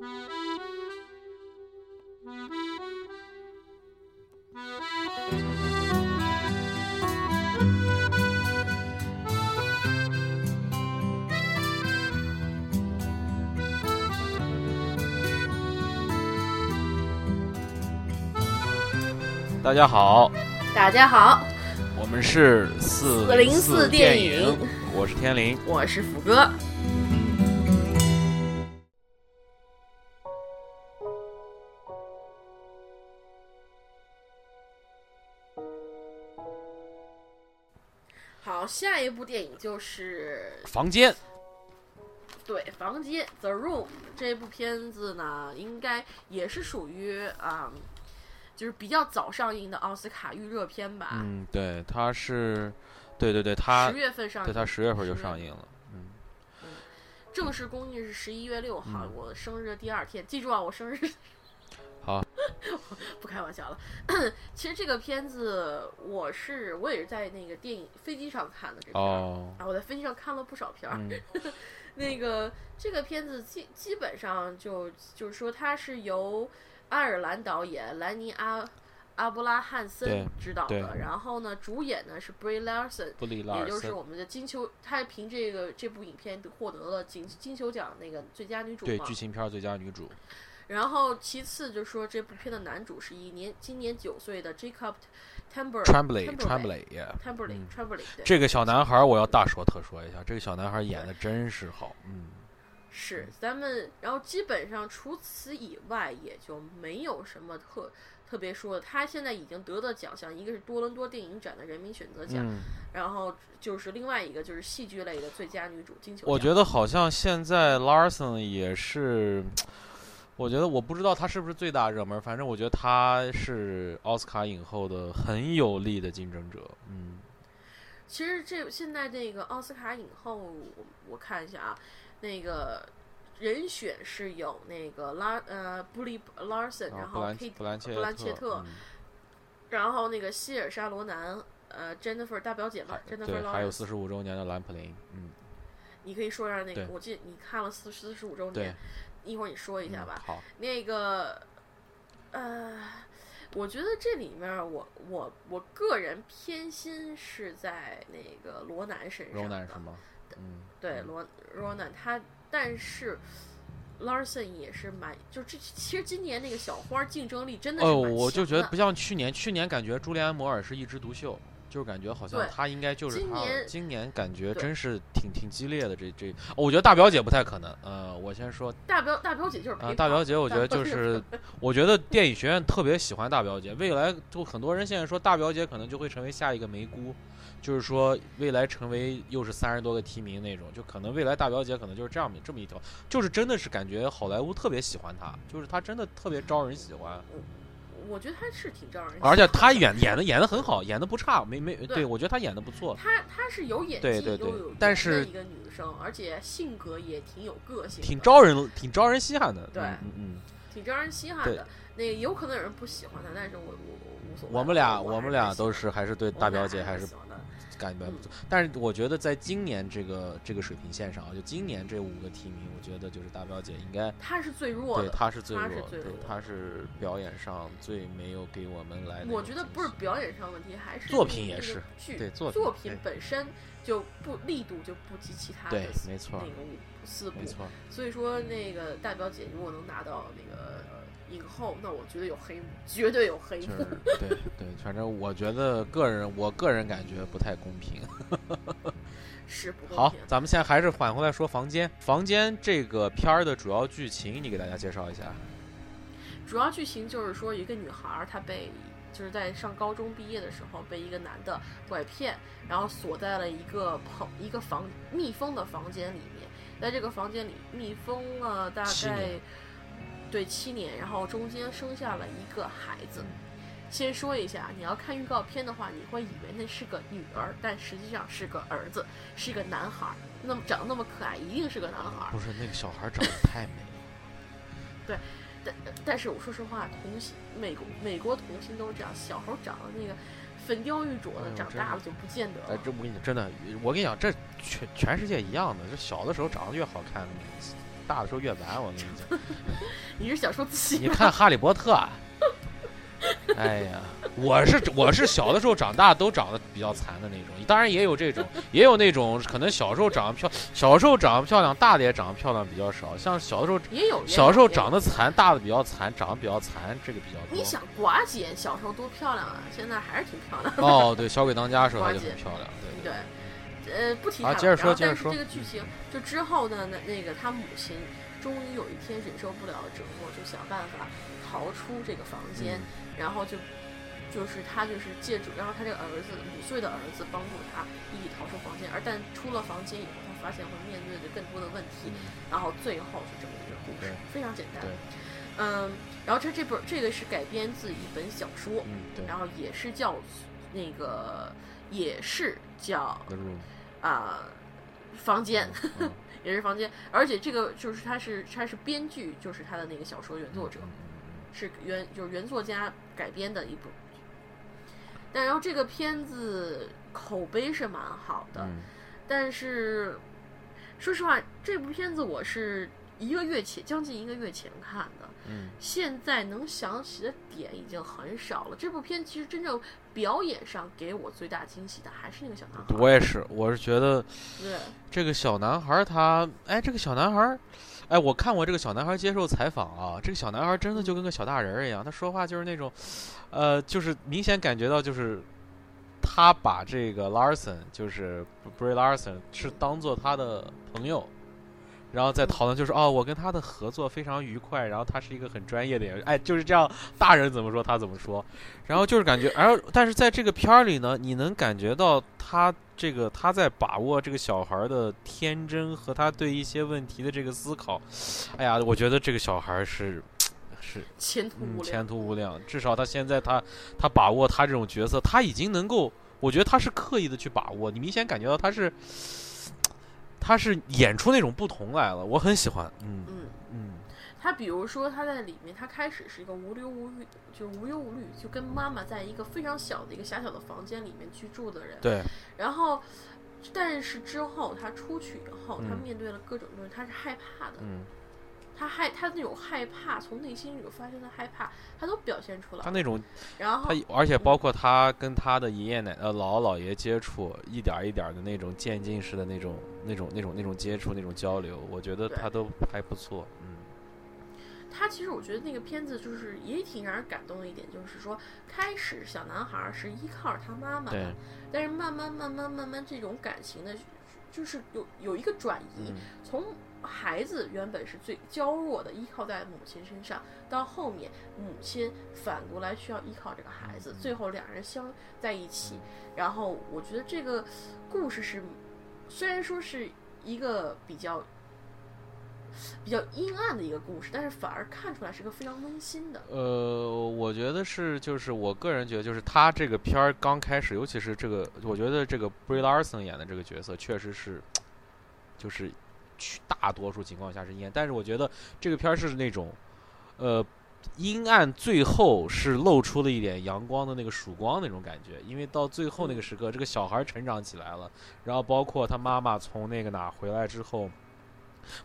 大家好，大家好，我们是四404四电影影，我是天灵。我是福哥。下一部电影就是房间，对《房间》The Room 这部片子呢，应该也是属于啊、就是比较早上映的奥斯卡预热片吧。嗯，对，它是，对对对，它十月份上映，对它十月份就上映了。嗯，正式公映是十一月六号，嗯我生日的第二天。记住啊，我生日好，不开玩笑了。其实这个片子我是我也是在那个电影飞机上看的这片儿。哦，啊，我在飞机上看了不少片儿。嗯 那个这个片子基基本上就就是说它是由爱尔兰导演兰尼阿阿布拉汉森对执导的，然后呢，主演呢是 Brie Larson，布里拉尔森，也就是我们的金球，他凭这个这部影片获得了金金球奖那个最佳女主对。剧情片最佳女主。然后其次就说这部片的男主是一年今年九岁的 Jacob Tremblay Tremblay，yeah Timberlake 嗯 Timberlake 对，这个小男孩我要大说特说一下，这个小男孩演的真是好。嗯，是咱们，然后基本上除此以外也就没有什么特特别说的。他现在已经得的奖项，一个是多伦多电影展的人民选择奖，嗯，然后就是另外一个就是戏剧类的最佳女主金球奖。我觉得好像现在 Larson 也是，我觉得我不知道他是不是最大热门，反正我觉得他是奥斯卡影后的很有力的竞争者。嗯，其实这现在这个奥斯卡影后，我我看一下啊，那个人选是有那个拉呃布利 Larson，然后布兰 Kate 布兰切布兰切特嗯然后那个希尔莎罗南，呃 Jennifer 大表姐嘛，Jennifer 对，还有。四十五周年的兰普林，嗯，你可以说一下那个，我记得你看了四四十五周年，，一会儿你说一下吧。嗯好，那个，呃，我觉得这里面我我我个人偏心是在那个罗南身上的。柔南是吗？嗯，嗯对罗罗南他，但是 Larson 也是蛮，就这其实今年那个小花竞争力真的是哦，我就觉得不像去年，去年感觉朱利安·摩尔是一枝独秀，就是感觉好像对他应该就是他了。今年今年感觉真是挺挺激烈的，这这，哦我觉得大表姐不太可能。呃，我先说大表大表姐就是陪啊，跑大表姐，我觉得就是，我觉得电影学院特别喜欢大表姐，未来就很多人现在说大表姐可能就会成为下一个梅姑，就是说未来成为又是三十多个提名那种，就可能未来大表姐可能就是这样这么一条，就是真的是感觉好莱坞特别喜欢她，就是她真的特别招人喜欢，我觉得他是挺招人喜欢的，而且她演演的演的很好，演的不差，没没对对我觉得她演的不错，她她是有演技，对对对又有但是一个女生，而且性格也挺有个性，挺招人挺招人稀罕的，对嗯嗯嗯。挺招人稀罕对的。那个有可能有人不喜欢她，但是我我我无所谓。我们俩我我们俩都是还是对大表姐还是。感觉不错，但是我觉得在今年这个这个水平线上啊，就今年这五个提名，我觉得就是大表姐应该她是最弱的对的，她是最弱对她是表演上最没有给我们来的。我觉得不是表演上问题，还是作品也是剧对作作品本身就不力度就不及其他的对没错那个五四部没，错，所以说那个大表姐如果能拿到那个呃影后，那我觉得有黑幕，绝对有黑幕。就是 对对，反正我觉得个人我个人感觉不太公平。是不公好平，。咱们现在还是返回来说房间，房间这个片儿的主要剧情，你给大家介绍一下。主要剧情就是说，一个女孩儿她被就是在上高中毕业的时候被一个男的拐骗，然后锁在了一个棚一个房密封的房间里面，在这个房间里密封了大概对七年，然后中间生下了一个孩子。先说一下，你要看预告片的话，你会以为那是个女儿，但实际上是个儿子，是一个男孩儿。那么长得那么可爱，一定是个男孩儿。不是那个小孩长得太美了。对但但是我说实话，童星美国美国童星都是这样，小时候长得那个粉雕玉琢的，长大了就不见得哎，了。这我跟你讲，真的，我跟你讲，这全全世界一样的，这小的时候长得越好看，大的时候越完。我跟你讲，你是想说自己？你看《哈利波特》啊。哎呀，我是我是小的时候长大都长得比较残的那种，当然也有这种，也有那种可能小时候长得漂，小时候长得漂亮，大的也长得漂亮比较少。像小的时候，也有小时候长得。残，大的比较残，长得比较残，这个比较多。你想寡姐小时候多漂亮啊，现在还是挺漂亮的。哦，对，小鬼当家的时候她就很漂亮，对对，呃，不提她了。啊接着说接着说这个剧情就之后呢，那那个他母亲终于有一天忍受不了折磨，就想办法逃出这个房间，嗯然后就就是他就是借助，然后他这个儿子五岁的儿子帮助他一起逃出房间，而但出了房间以后，他发现会面对着更多的问题，然后最后是这么一个故事，非常简单对。嗯，然后这这本这个是改编自一本小说，然后也是叫那个也是叫，The Room，啊、房间，也是房间，而且这个就是他是他是编剧，就是他的那个小说原作者，嗯。是原就是原作家改编的一部。但然后这个片子口碑是蛮好的，嗯。但是说实话，这部片子我是一个月前将近一个月前看的，嗯现在能想起的点已经很少了。这部片其实真正表演上给我最大惊喜的还是那个小男孩嗯，。我也是，我是觉得对，这个小男孩儿他，哎，这个小男孩儿，哎，我看过这个小男孩儿接受采访啊，这个小男孩儿真的就跟个小大人儿一样，他说话就是那种，呃，就是明显感觉到就是他把这个 Larson，就是 Bray Larson 是当做他的朋友。然后再讨论，就是哦，我跟他的合作非常愉快，然后他是一个很专业的演员，哎，就是这样，大人怎么说他怎么说，然后就是感觉，然后但是在这个片儿里呢，你能感觉到他这个他在把握这个小孩儿的天真和他对一些问题的这个思考，哎呀，我觉得这个小孩儿是是前途无量。嗯前途无量，至少他现在他他把握他这种角色，他已经能够，我觉得他是刻意的去把握，你明显感觉到他是他是演出那种不同来了，我很喜欢，嗯嗯，嗯。他比如说他在里面，他开始是一个无忧无虑，就是无忧无虑，就跟妈妈在一个非常小的一个狭小的房间里面居住的人。对，然后，但是之后他出去以后，他嗯。面对了各种东西，他是害怕的。嗯，他害他那种害怕，从内心里有发生的害怕，他都表现出来了。他那种然后他，而且包括他跟他的爷爷奶呃姥姥姥爷接触，一点儿一点儿的那种渐进式的那种那种那种那种接触那种交流，我觉得他都还不错，嗯他其实我觉得那个片子就是也挺让人感动的一点，就是说开始小男孩儿是依靠着他妈妈的，但是慢慢慢慢慢慢这种感情的，就是有有一个转移，嗯从孩子原本是最娇弱的，依靠在母亲身上，到后面母亲反过来需要依靠这个孩子，最后两人相在一起。然后我觉得这个故事是，虽然说是一个比较比较阴暗的一个故事，但是反而看出来是个非常温馨的。呃，我觉得是，就是我个人觉得，就是他这个片儿刚开始，尤其是这个，我觉得这个 Brie Larson 演的这个角色，确实是，就是大多数情况下是阴暗，但是我觉得这个片儿是那种，呃，阴暗最后是露出了一点阳光的那个曙光那种感觉，因为到最后那个时刻，这个小孩儿成长起来了，然后包括他妈妈从那个哪儿回来之后。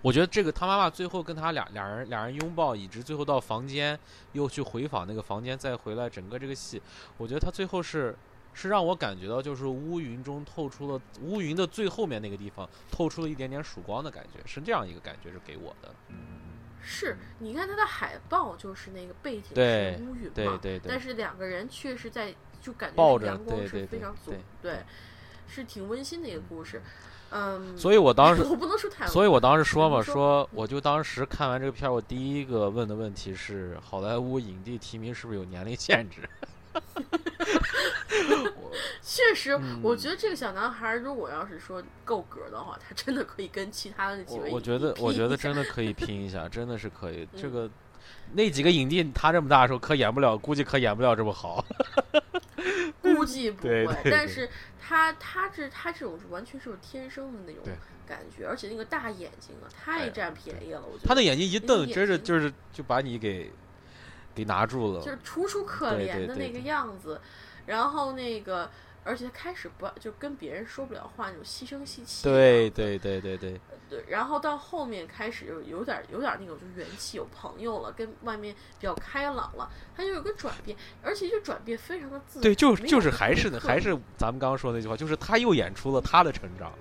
我觉得这个他妈妈最后跟他俩两人两人拥抱，以及最后到房间又去回访那个房间，再回来，整个这个戏，我觉得他最后是是让我感觉到，就是乌云中透出了乌云的最后面那个地方透出了一点点曙光的感觉，是这样一个感觉是给我的。是，你看它的海报就是那个背景对是乌云嘛，对对对但是两个人却是在就感觉阳光是对对对非常足，对对，是挺温馨的一个故事。嗯，所以我当时 我不能说太，所以我当时说嘛，说说我就当时看完这个片儿，我第一个问的问题是，好莱坞影帝提名是不是有年龄限制？确实，嗯我觉得这个小男孩如果要是说够格的话，他真的可以跟其他的那几位我我觉得我觉得真的可以 拼一下，真的是可以。这嗯个那几个影帝他这么大的时候，可演不了，估计可演不了这么好。估计不会，但是他他这他这种是完全是有天生的那种感觉，而且那个大眼睛啊，太哎占便宜了，我觉得他的眼睛一瞪，真是就是就把你给给拿住了。就是楚楚可怜的那个对对样子。然后那个而且他开始不就跟别人说不了话那种细声细气。对对对对对，对，然后到后面开始有有点有点那种就是元气有朋友了，跟外面比较开朗了，他就有个转变，而且就转变非常的自然。对，就就是还是呢还是咱们刚刚说那句话，就是他又演出了他的成长，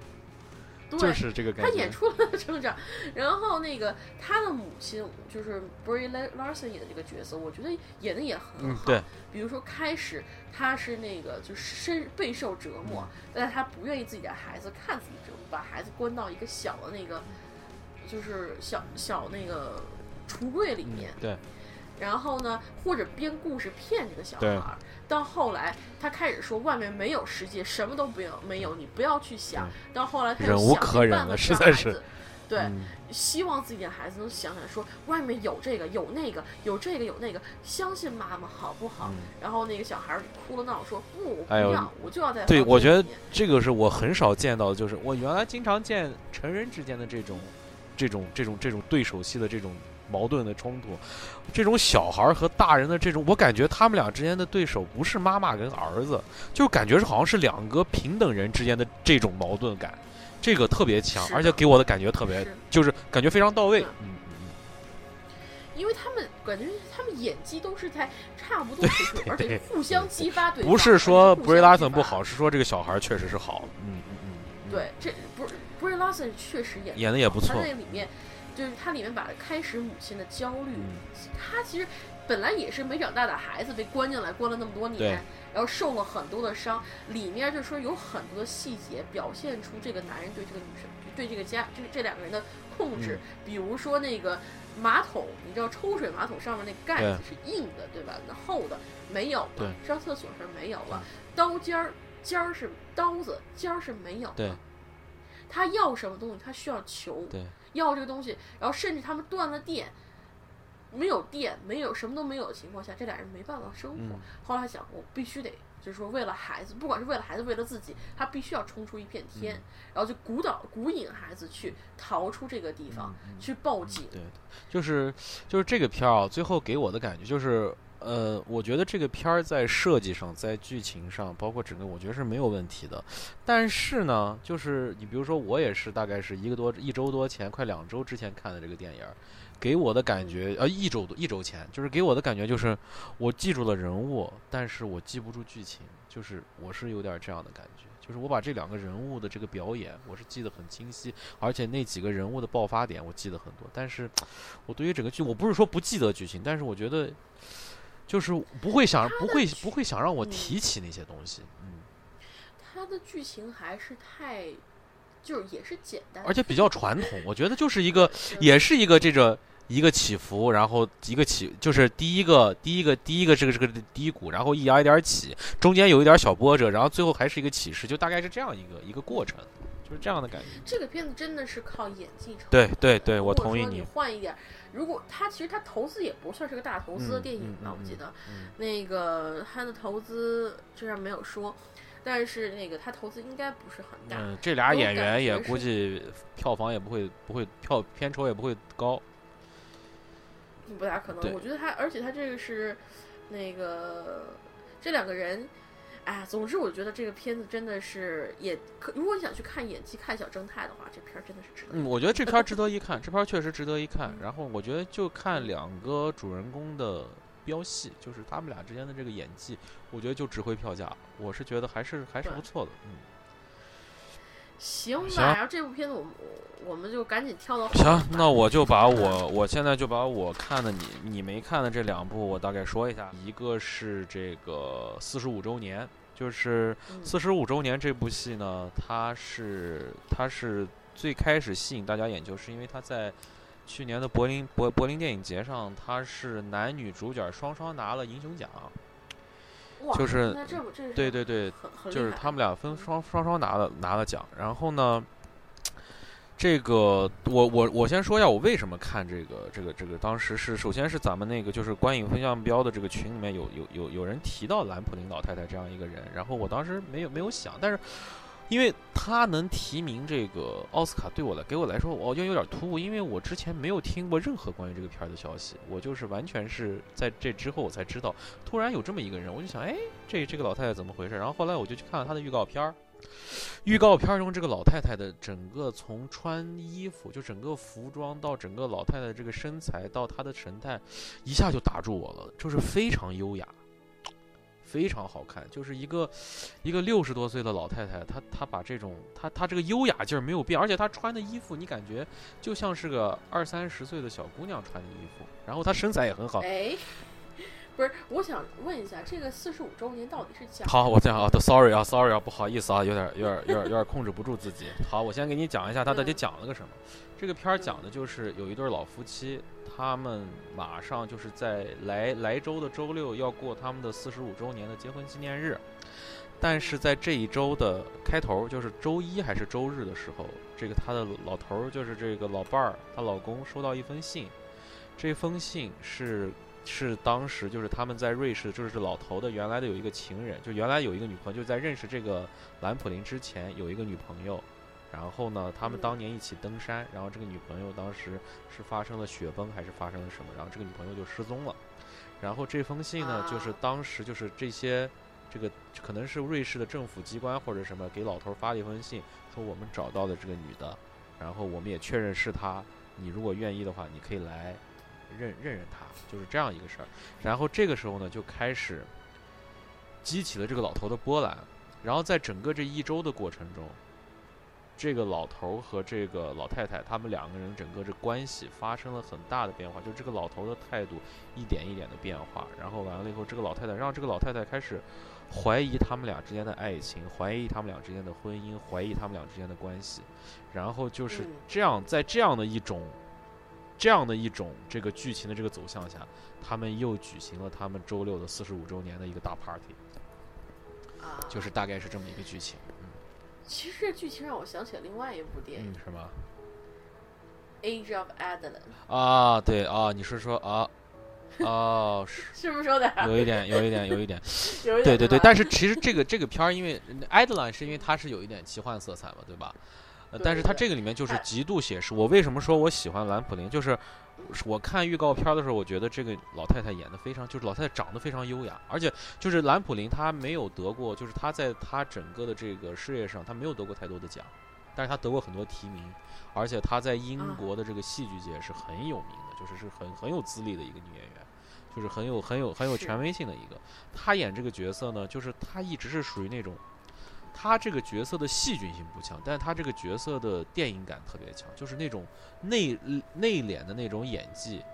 对就是这个感觉。他演出了成长，然后那个他的母亲就是 Brie La- Larson 演的这个角色，我觉得演的也很好。，嗯对，比如说开始他是那个就是深备受折磨，嗯但是他不愿意自己的孩子看自己折磨，把孩子关到一个小的那个就是小小那个橱柜里嗯面，对然后呢，或者编故事骗这个小孩儿。到后来，他开始说外面没有世界，什么都不要没有，你不要去想。到后来，忍无可忍了实在是。对，嗯希望自己的孩子能想想说，外面有这个有那个有这个有那个，相信妈妈好不好？嗯然后那个小孩儿哭了闹说不，我不要，我就要在对，我觉得这个是我很少见到的，就是我原来经常见成人之间的这种、这种、这种、这种对手戏的这种矛盾的冲突，这种小孩儿和大人的这种，我感觉他们俩之间的对手不是妈妈跟儿子，就感觉是好像是两个平等人之间的这种矛盾感，这个特别强，而且给我的感觉特别是就是感觉非常到位是。嗯因为他们感觉他们演技都是在差不多水平，而且互相激发对。不是说而且互 Brie 相 Larson 不好，是说这个小孩确实是好。嗯嗯嗯，嗯，对，这不是 Brie Larson 确实演演的也不他错。在里面就是它里面把开始母亲的焦虑，嗯他其实本来也是没长大的孩子，被关进来关了那么多年，然后受了很多的伤。里面就说有很多的细节表现出这个男人对这个女生、对这个家、这这两个人的控制。嗯比如说那个马桶，你知道抽水马桶上面那盖子是硬的，对吧？那厚的没有了，上厕所时候没有了，刀尖儿尖儿是刀子尖儿是没有对的。他要什么东西，他需要求。对，要这个东西，然后甚至他们断了电，没有电，没有什么都没有的情况下，这俩人没办法生活。嗯后来他想，我必须得，就是说为了孩子，不管是为了孩子，为了自己，他必须要冲出一片天，嗯然后就鼓捣鼓引孩子去逃出这个地方，去报警。对，就是就是这个片儿啊，最后给我的感觉就是，呃，我觉得这个片儿在设计上、在剧情上，包括整个，我觉得是没有问题的。但是呢，就是你比如说，我也是大概是一个多一周多前，快两周之前看的这个电影，给我的感觉，呃，一周多一周前，就是给我的感觉就是，我记住了人物，但是我记不住剧情，就是我是有点这样的感觉。就是我把这两个人物的这个表演，我是记得很清晰，而且那几个人物的爆发点我记得很多，但是我对于整个剧，我不是说不记得剧情，但是我觉得就是不会想不会不会想让我嗯提起那些东西，嗯，它的剧情还是太，就是也是简单，而且比较传统，我觉得就是一个也是一个这个一个起伏，然后一个起就是第一个第一个第一个这个这个低谷，然后一点一点起，中间有一点小波折，然后最后还是一个起势，就大概是这样一个一个过程，就是这样的感觉。这个片子真的是靠演技撑。对对对，我同意你。换一点儿，如果他其实他投资也不算是个大投资的嗯电影吧，我记得。嗯那个他的投资这上没有说，但是那个他投资应该不是很大。嗯，这俩演员也估计票房也不会不会票片酬也不会高。不大可能。我觉得他，而且他这个是那个这两个人，哎，总之我觉得这个片子真的是也可，如果你想去看演技、看小正太的话，这片儿真的是值得。嗯，我觉得这片儿值得一看，这片儿确实值得一看。然后我觉得就看两个主人公的飙戏，就是他们俩之间的这个演技，我觉得就值回票价。我是觉得还是还是不错的。嗯，行吧，行然后这部片子我们我们就赶紧跳到后行那我就把我我现在就把我看的你你没看的这两部，我大概说一下。一个是这个四十五周年，就是嗯四十五周年这部戏呢，它是它是最开始吸引大家眼球，是因为它在去年的柏林柏柏林电影节上，它是男女主角双双拿了银熊奖。哇就是对对对，就是他们俩分双双双拿了拿了奖。然后呢，这个我我我先说一下我为什么看这个这个这个，当时是首先是咱们那个就是观影风向标的这个群里面有有有有人提到兰普林老太太这样一个人，然后我当时没有没有想，但是因为他能提名这个奥斯卡，对我来给我来说，我就有点突兀，因为我之前没有听过任何关于这个片儿的消息，我就是完全是在这之后我才知道，突然有这么一个人，我就想，哎，这这个老太太怎么回事？然后后来我就去看了她的预告片儿，预告片中这个老太太的整个从穿衣服，就整个服装到整个老太太这个身材到她的神态，一下就打住我了，就是非常优雅。非常好看，就是一个一个六十多岁的老太太，她她把这种她她这个优雅劲儿没有变，而且她穿的衣服你感觉就像是个二三十岁的小姑娘穿的衣服，然后她身材也很好。哎，不是，我想问一下，这个四十五周年到底是讲？好，我这样啊，sorry 啊，sorry 啊，不好意思啊，有点有点有点有点控制不住自己。好，我先给你讲一下，他到底讲了个什么。这个片儿讲的就是有一对老夫妻，他们马上就是在来来周的周六要过他们的四十五周年的结婚纪念日，但是在这一周的开头，就是周一还是周日的时候，这个他的老头儿就是这个老伴儿，她老公收到一封信，这封信是是当时就是他们在瑞士，就是老头的原来的有一个情人，就原来有一个女朋友，就在认识这个兰普林之前有一个女朋友。然后呢，他们当年一起登山，然后这个女朋友当时是发生了雪崩还是发生了什么？然后这个女朋友就失踪了。然后这封信呢，就是当时就是这些，这个可能是瑞士的政府机关或者什么给老头发了一封信，说我们找到了这个女的，然后我们也确认是她，你如果愿意的话，你可以来认认认他，就是这样一个事儿。然后这个时候呢，就开始激起了这个老头的波澜。然后在整个这一周的过程中。这个老头和这个老太太，他们两个人整个这关系发生了很大的变化，就这个老头的态度一点一点的变化，然后完了以后，这个老太太让这个老太太开始怀疑他们俩之间的爱情，怀疑他们俩之间的婚姻，怀疑他们俩之间的关系，然后就是这样，在这样的一种这样的一种这个剧情的这个走向下，他们又举行了他们周六的四十五周年的一个大 party，就是大概是这么一个剧情。其实这剧情让我想起了另外一部电影，是吗？Age of Adeline。啊，对啊，你是说啊？哦，是 是不是有点？有一点，有一点，有一点。有一点。对对对，但是其实这个这个片儿，因为 Adeline 是因为它是有一点奇幻色彩嘛，对吧？但是它这个里面就是极度写实。我为什么说我喜欢兰普林？就是我看预告片的时候，我觉得这个老太太演的非常，就是老太太长得非常优雅，而且就是兰普林她没有得过，就是她在她整个的这个事业上，她没有得过太多的奖，但是她得过很多提名，而且她在英国的这个戏剧界是很有名的，就是是很很有资历的一个女演员，就是很有很有很有权威性的一个。她演这个角色呢，就是她一直是属于那种。他这个角色的戏剧性不强，但是他这个角色的电影感特别强，就是那种内内敛的那种演技，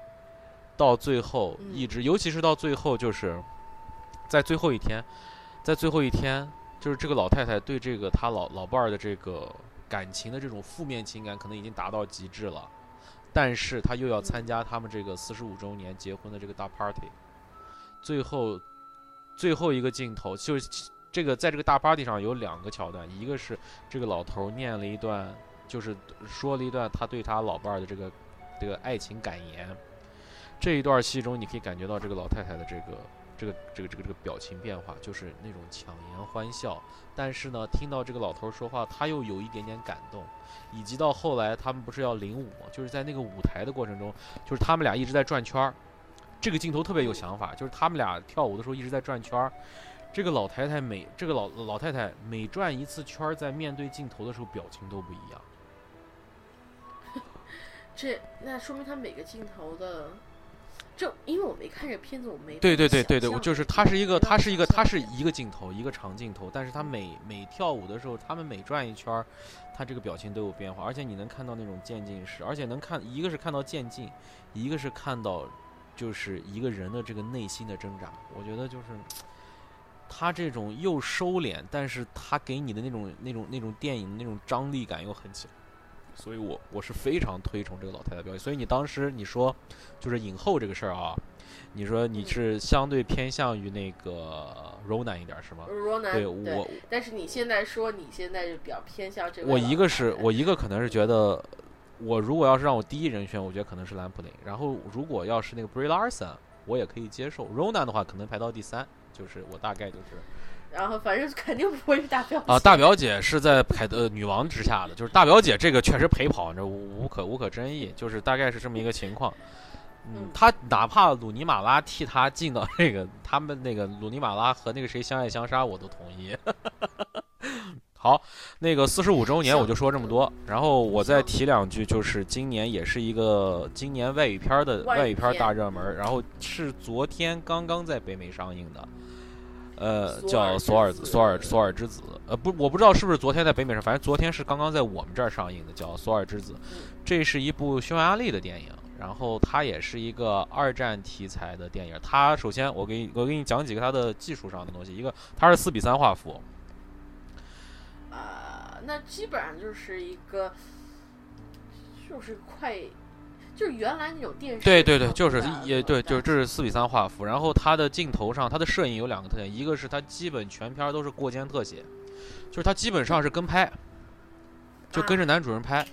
到最后一直，尤其是到最后，就是在最后一天，在最后一天，就是这个老太太对这个她老老伴儿的这个感情的这种负面情感可能已经达到极致了，但是她又要参加他们这个四十五周年结婚的这个大 party，最后最后一个镜头就是。这个在这个大 party 上有两个桥段，一个是这个老头念了一段，就是说了一段他对他老伴儿的这个这个爱情感言。这一段戏中，你可以感觉到这个老太太的这个这个这个这个这个表情变化，就是那种强颜欢笑。但是呢，听到这个老头说话，他又有一点点感动。以及到后来，他们不是要领舞吗？就是在那个舞台的过程中，就是他们俩一直在转圈儿。这个镜头特别有想法，就是他们俩跳舞的时候一直在转圈儿。这个老太太每这个老老太太每转一次圈，在面对镜头的时候，表情都不一样。这那说明她每个镜头的，就因为我没看这片子，我没对对对对对，我就是它是一个它是一个它是一个镜头一个长镜头，但是她每每跳舞的时候，他们每转一圈，她这个表情都有变化，而且你能看到那种渐进式，而且能看一个是看到渐进，一个是看到就是一个人的这个内心的挣扎，我觉得就是。他这种又收敛，但是他给你的那种、那种、那种电影那种张力感又很强，所以我我是非常推崇这个老太太表演。所以你当时你说，就是影后这个事儿啊，你说你是相对偏向于那个 Rona 一点是吗？Rona 对我，但是你现在说你现在就比较偏向这个。我一个是我一个可能是觉得，我如果要是让我第一人选，我觉得可能是兰普林。然后如果要是那个 Brie Larson，我也可以接受。Rona 的话可能排到第三。就是我大概就是然后反正肯定不会是大表姐啊，大表姐是在凯德女王之下的，就是大表姐这个确实陪跑，这无无可无可争议，就是大概是这么一个情况。嗯嗯，他哪怕鲁尼马拉替他进到那个他们那个鲁尼马拉和那个谁相爱相杀，我都同意。好，那个四十五周年我就说这么多，然后我再提两句，就是今年也是一个今年外语片儿的外语片儿大热门，然后是昨天刚刚在北美上映的，呃，叫索尔索尔索尔索尔之子，呃，不，我不知道是不是昨天在北美上，反正昨天是刚刚在我们这儿上映的，叫索尔之子。这是一部匈牙利的电影，然后它也是一个二战题材的电影。它首先我给你我给你讲几个它的技术上的东西，一个它是四比三画幅，啊、那基本上就是一个，就是快，就是原来那种电视对对对，就是也对，就是这是是四比三画幅。然后它的镜头上，它的摄影有两个特点，一个是它基本全片都是过肩特写，就是它基本上是跟拍，就跟着男主人拍，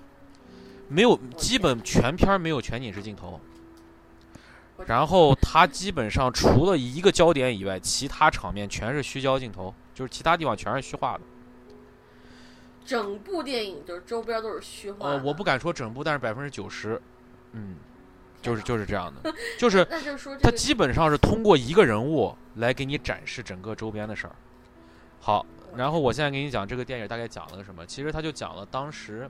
没有基本全片没有全景式镜头。然后它基本上除了一个焦点以外，其他场面全是虚焦镜头，就是其他地方全是虚化的。整部电影就是周边都是虚幻的。，呃我不敢说整部，但是百分之九十，嗯，就是就是这样的，就是那就是说它基本上是通过一个人物来给你展示整个周边的事儿。好，然后我现在给你讲这个电影大概讲了个什么。其实他就讲了当时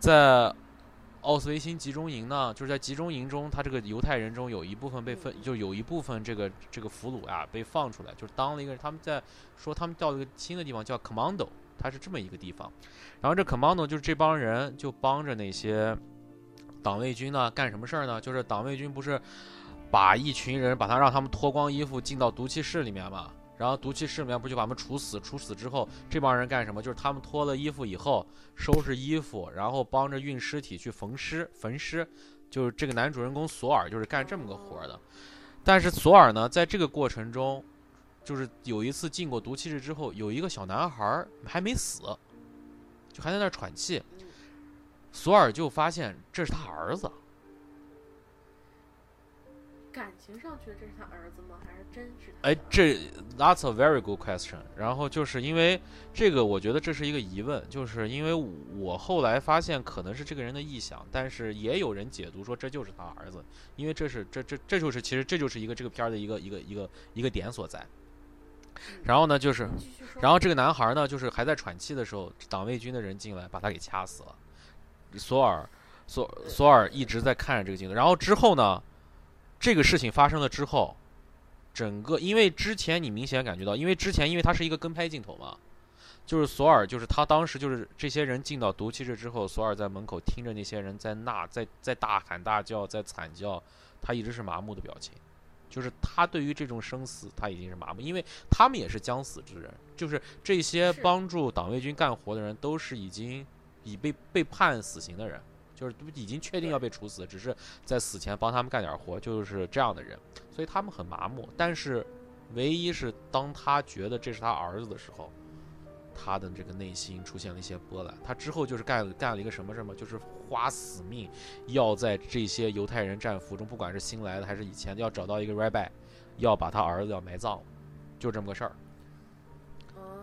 在奥斯维辛集中营呢，就是在集中营中，他这个犹太人中有一部分被分，就有一部分这个这个俘虏呀被放出来，就是当了一个他们在说他们到了一个新的地方叫 commando，它是这么一个地方。然后这 commando 就是这帮人就帮着那些党卫军呢干什么事儿呢？就是党卫军不是把一群人把他让他们脱光衣服进到毒气室里面嘛，然后毒气室里面不就把他们处死？处死之后，这帮人干什么？就是他们脱了衣服以后收拾衣服，然后帮着运尸体去焚尸，焚尸。就是这个男主人公索尔就是干这么个活儿的。但是索尔呢，在这个过程中，就是有一次进过毒气室之后，有一个小男孩儿还没死，就还在那儿喘气。嗯索尔就发现这是他儿子。感情上觉得这是他儿子吗？还是真是哎这 that's a very good question。然后就是因为这个，我觉得这是一个疑问，就是因为我后来发现可能是这个人的臆想，但是也有人解读说这就是他儿子，因为这是这这这就是其实这就是一个这个片儿的一个一个一个一个点所在。嗯然后呢，就是然后这个男孩呢，就是还在喘气的时候，党卫军的人进来把他给掐死了。索尔，索索尔一直在看着这个镜头。然后之后呢，这个事情发生了之后，整个因为之前你明显感觉到，因为之前因为它是一个跟拍镜头嘛，就是索尔就是他当时就是这些人进到毒气室之后，索尔在门口听着那些人在呐，在在大喊大叫，在惨叫，他一直是麻木的表情。就是他对于这种生死，他已经是麻木，因为他们也是将死之人。就是这些帮助党卫军干活的人，都是已经已被被判死刑的人，就是都已经确定要被处死，只是在死前帮他们干点活，就是这样的人。所以他们很麻木。但是，唯一是当他觉得这是他儿子的时候，他的这个内心出现了一些波澜。他之后就是干了干了一个什么什么，就是花死命要在这些犹太人战俘中，不管是新来的还是以前的，要找到一个 rabbi，要把他儿子要埋葬了，就这么个事儿。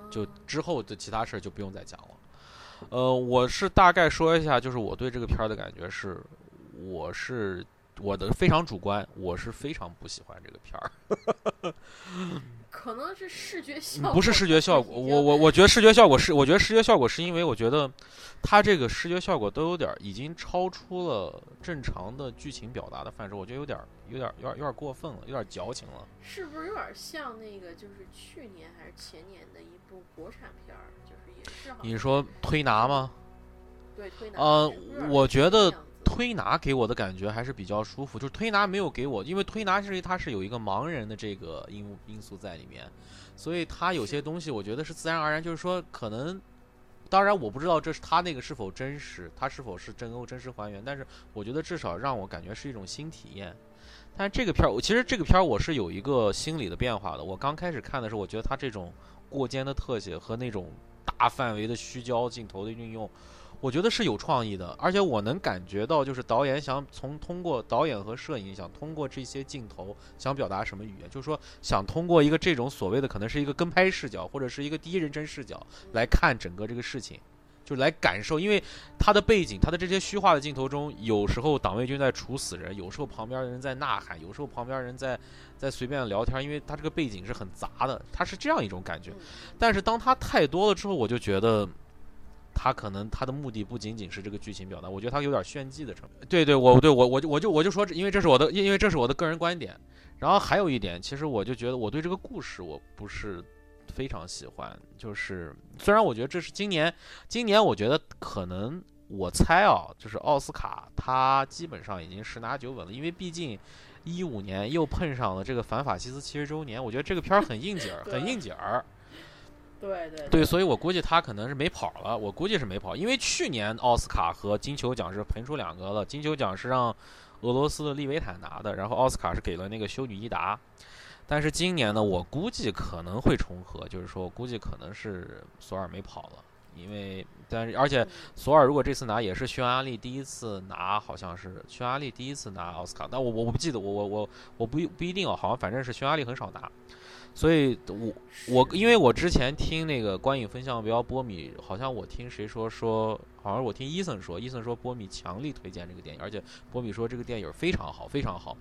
就哦之后的其他事儿就不用再讲了。呃，我是大概说一下，就是我对这个片儿的感觉是，我是我的非常主观，我是非常不喜欢这个片儿。可能是视觉效嗯果，不是视觉效果，我我我觉得视觉效果是，我觉得视觉效果是因为我觉得它这个视觉效果都有点已经超出了正常的剧情表达的范畴，我觉得有点有点有点有点过分了，有点矫情了。是不是有点像那个就是去年还是前年的一部国产片儿，就是也是好像你说推拿吗？对推拿？呃我觉得推拿给我的感觉还是比较舒服，就是推拿没有给我，因为推拿是它是有一个盲人的这个因因素在里面，所以它有些东西我觉得是自然而然，就是说可能，当然我不知道这是它那个是否真实，它是否是真够真实还原，但是我觉得至少让我感觉是一种新体验。但是这个片儿，我其实这个片儿我是有一个心理的变化的。我刚开始看的时候，我觉得它这种过肩的特写和那种大范围的虚焦镜头的运用，我觉得是有创意的，而且我能感觉到，就是导演想从通过导演和摄影想通过这些镜头想表达什么语言，就是说想通过一个这种所谓的可能是一个跟拍视角或者是一个第一人称视角来看整个这个事情，就是来感受，因为他的背景，他的这些虚化的镜头中，有时候党卫军在处死人，有时候旁边的人在呐喊，有时候旁边人在在随便聊天，因为他这个背景是很杂的，他是这样一种感觉。但是当他太多了之后，我就觉得。他可能他的目的不仅仅是这个剧情表达，我觉得他有点炫技的成分。对对，我对我我就我就我就说，因为这是我的，因为这是我的个人观点。然后还有一点，其实我就觉得我对这个故事我不是非常喜欢。就是虽然我觉得这是今年，今年我觉得可能我猜啊，就是奥斯卡他基本上已经十拿九稳了，因为毕竟一五年又碰上了这个反法西斯七十周年，我觉得这个片儿很应景儿，很应景儿。对对对，所以我估计他可能是没跑了。我估计是没跑，因为去年奥斯卡和金球奖是喷出两个了。金球奖是让俄罗斯的利维坦拿的，然后奥斯卡是给了那个修女伊达。但是今年呢，我估计可能会重合，就是说我估计可能是索尔没跑了，因为但是而且索尔如果这次拿也是匈牙利第一次拿，好像是匈牙利第一次拿奥斯卡，但我我我不记得，我我我我不不一定哦，好像反正是匈牙利很少拿。所以，我我因为我之前听那个观影分项标波米，好像我听谁说说，好像我听伊森说，伊森说波米强力推荐这个电影，而且波米说这个电影非常好，非常好。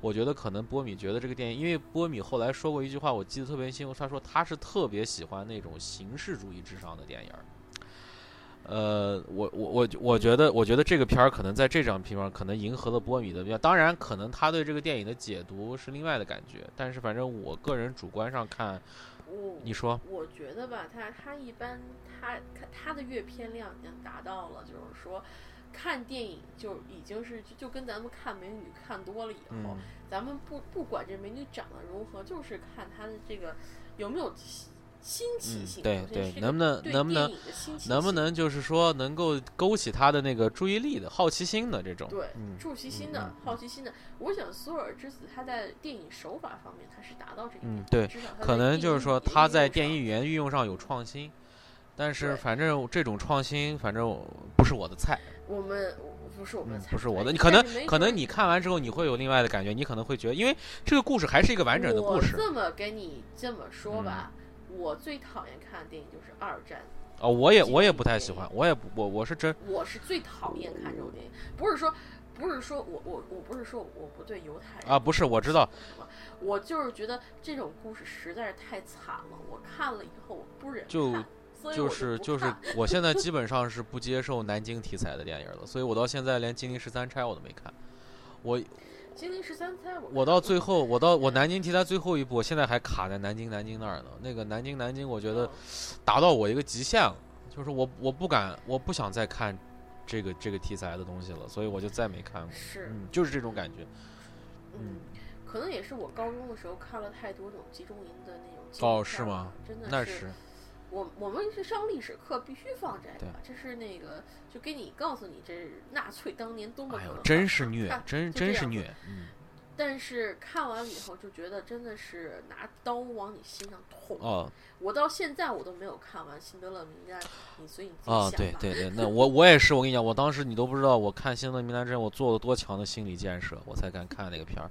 我觉得可能波米觉得这个电影，因为波米后来说过一句话，我记得特别清楚，他说他是特别喜欢那种形式主义至上的电影。呃，我我我我觉得，我觉得这个片儿可能在这张片上可能迎合了波米的，当然可能他对这个电影的解读是另外的感觉，但是反正我个人主观上看，你说，我觉得吧，他他一般他他的阅片量已经达到了，就是说看电影就已经是就跟咱们看美女看多了以后，咱们不不管这美女长得如何，就是看她的这个有没有。新奇性，对对，能不能能不能能不能就是说能够勾起他的那个注意力的好奇心的这种，对，注奇心的好奇心的。我想索尔之子他在电影手法方面他是达到这一点，嗯，对，可能就是说他在电影语言运用上有创新，但是反正这种创新反正不是我的菜。我们不是我们不是我的，你可能可能你看完之后你会有另外的感觉，你可能会觉得，因为这个故事还是一个完整的故事。我这么跟你这么说吧。我最讨厌看的电影就是二战。哦，我也我也不太喜欢，我也不我我是真。我是最讨厌看这种电影，不是说不是说我我我不是说我不对犹太人啊，不是我知道，我就是觉得这种故事实在是太惨了，我看了以后我不忍就就是就是我现在基 本上是不接受南京题材的电影了，所以我到现在连《金陵十三钗》我都没看，我。金陵十三钗，我到最后，我到我南京题材最后一部，我现在还卡在南京南京那儿呢。那个南京南京，我觉得达到我一个极限了，就是我我不敢，我不想再看这个这个题材的东西了，所以我就再没看过。是，嗯，就是这种感觉。嗯，可能也是我高中的时候看了太多那种集中营的那种。哦，是吗？真的那是。我我们是上历史课必须放这个，这是那个就给你告诉你，这是纳粹当年多么可怕，真是虐，真真是虐。嗯。但是看完了以后就觉得真的是拿刀往你心上捅。啊。我到现在我都没有看完《辛德勒名单》，你所以你啊，对对对，那我我也是，我跟你讲，我当时你都不知道，我看《辛德勒名单》之前我做了多强的心理建设，我才敢看那个片儿。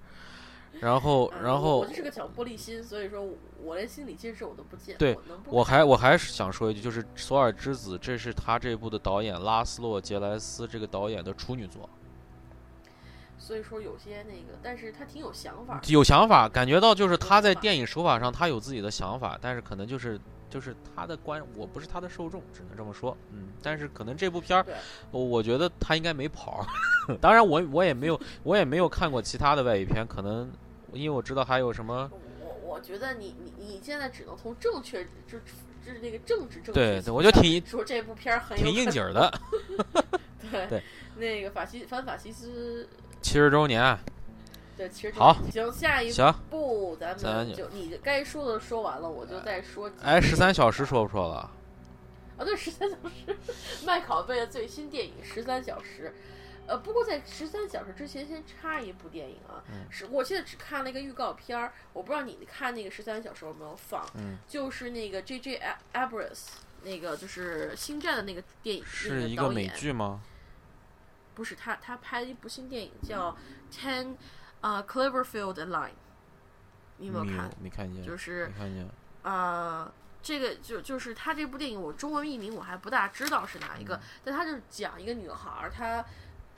然后，然后我就是个小玻璃心，所以说我连心理建设我都不建。对，我还我还是想说一句，就是《索尔之子》，这是他这部的导演拉斯洛·杰莱斯这个导演的处女作。所以说有些那个，但是他挺有想法。有想法，感觉到就是他在电影手法上他有自己的想法，但是可能就是就是他的观，我不是他的受众，只能这么说。嗯，但是可能这部片儿，我觉得他应该没跑。当然，我我也没有 我也没有看过其他的外语片，可能。因为我知道还有什么，我我觉得你你你现在只能从正确就就是那个政治正确对对，我就挺说这部片儿很挺应景的，对对，那个法西反法西斯七十周年，对七十好行下一行步咱们就你该说的说完了，我就再说哎十三小时说不说了？啊对十三小时，麦考贝的最新电影十三小时。呃，不过在十三小时之前，先插一部电影啊，是我现在只看了一个预告片儿，我不知道你看那个十三小时有没有放，就是那个 J J Abrams 那个就是《星战》的那个电影，是一个美剧吗？不是他，他拍了一部新电影叫《Ten 啊 Cloverfield Line》，你有没有看？没看见，就是没看见。呃，这个就就是他这部电影，我中文译名我还不大知道是哪一个，嗯但他就是讲一个女孩儿，她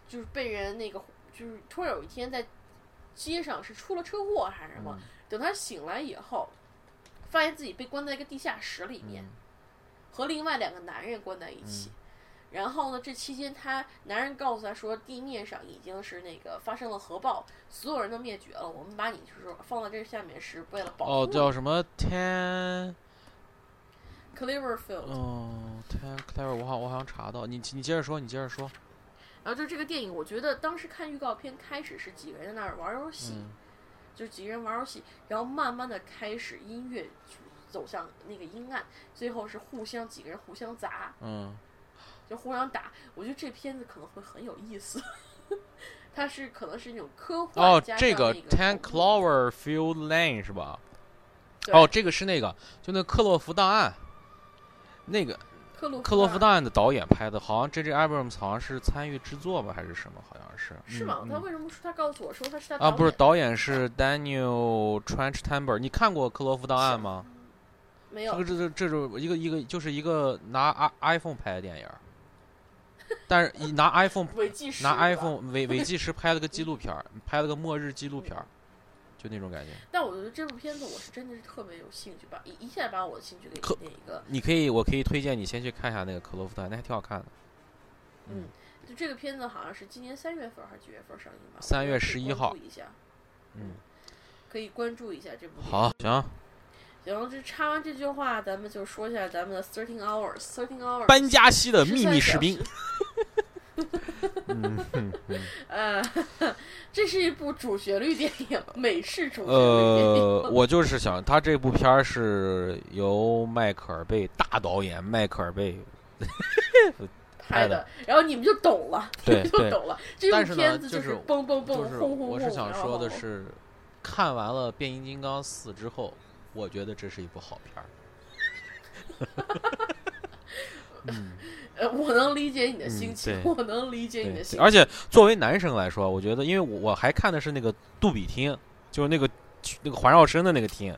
就是被人那个，就是突然有一天在街上是出了车祸还是什么，嗯等她醒来以后，发现自己被关在一个地下室里面，嗯和另外两个男人关在一起。然后呢？这期间，他男人告诉他说，地面上已经是那个发生了核爆，所有人都灭绝了。我们把你就是放到这下面是为了保护哦，叫什么 Ten？？Cleverfield、哦，Ten Clever，我好我好像查到。你你接着说，你接着说。然后就这个电影，我觉得当时看预告片，开始是几个人在那儿玩游戏，嗯就几个人玩游戏，然后慢慢的开始音乐走向那个阴暗，最后是互相几个人互相砸，嗯就互相打。我觉得这片子可能会很有意思，它是可能是一种科幻哦这个 Ten Cloverfield Lane 是吧？哦，这个是那个，就那克洛弗档案，那个克洛克洛弗夫档案的导演拍的，好像 J J Abrams 好像是参与制作吧，还是什么？好像是。是吗？他为什么说他告诉我说他是他啊，不是，导导演是 Daniel Trenchtamber。你看过《克洛弗档案》吗？没有这个这这这是一个一个就是一个拿 i iPhone 拍的电影儿，但是以拿 iPhone 拿 iPhone 伪伪计时拍了个纪录片儿，拍了个末日纪录片儿，就那种感觉。但我觉得这部片子我是真的是特别有兴趣，吧一一下把我的兴趣给可点一个。你可以，我可以推荐你先去看一下那个《克洛夫特》，那还挺好看的。嗯，就这个片子好像是今年三月份还是几月份上映吧？三月我觉得可以11号一下，嗯，可以关注一下这部。好，行，行，这插完这句话，咱们就说一下咱们的 Thirteen Hours。Thirteen Hours，班加西的秘密13小士兵。呃，这是一部主旋律电影，美式主旋律电影。呃，我就是想，他这部片儿是由迈克尔贝大导演迈克尔贝拍 拍的，然后你们就懂了，对就懂了。这部片子就是蹦蹦蹦，就是轰轰轰。我是想说的，是，看完了《变形金刚四》之后，我觉得这是一部好片儿。嗯，呃，我能理解你的嗯心情，对我能理解你的心情。而且作为男生来说，我觉得，因为我我还看的是那个杜比厅，就是那个那个环绕声的那个厅。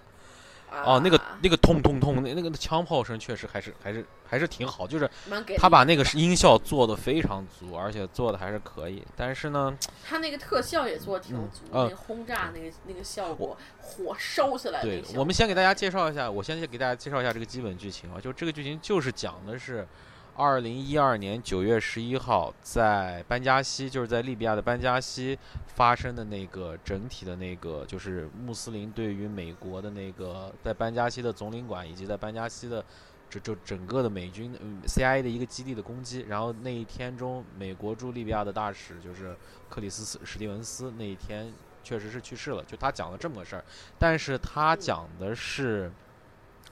哦，那个啊那个痛痛痛，那那个枪炮声确实还是还是还是挺好，就是他把那个音效做的非常足，而且做的还是可以。但是呢，他那个特效也做的挺嗯足，呃那个轰炸那个那个效果，火烧起来对。我们先给大家介绍一下，我先给大家介绍一下这个基本剧情啊，就这个剧情就是讲的是，二零一二年九月十一号在班加西，就是在利比亚的班加西发生的那个整体的那个，就是穆斯林对于美国的那个在班加西的总领馆以及在班加西的。这就整个的美军、嗯、CIA 的一个基地的攻击，然后那一天中，美国驻利比亚的大使就是克里斯史蒂文斯，那一天确实是去世了。就他讲了这么个事儿，但是他讲的是，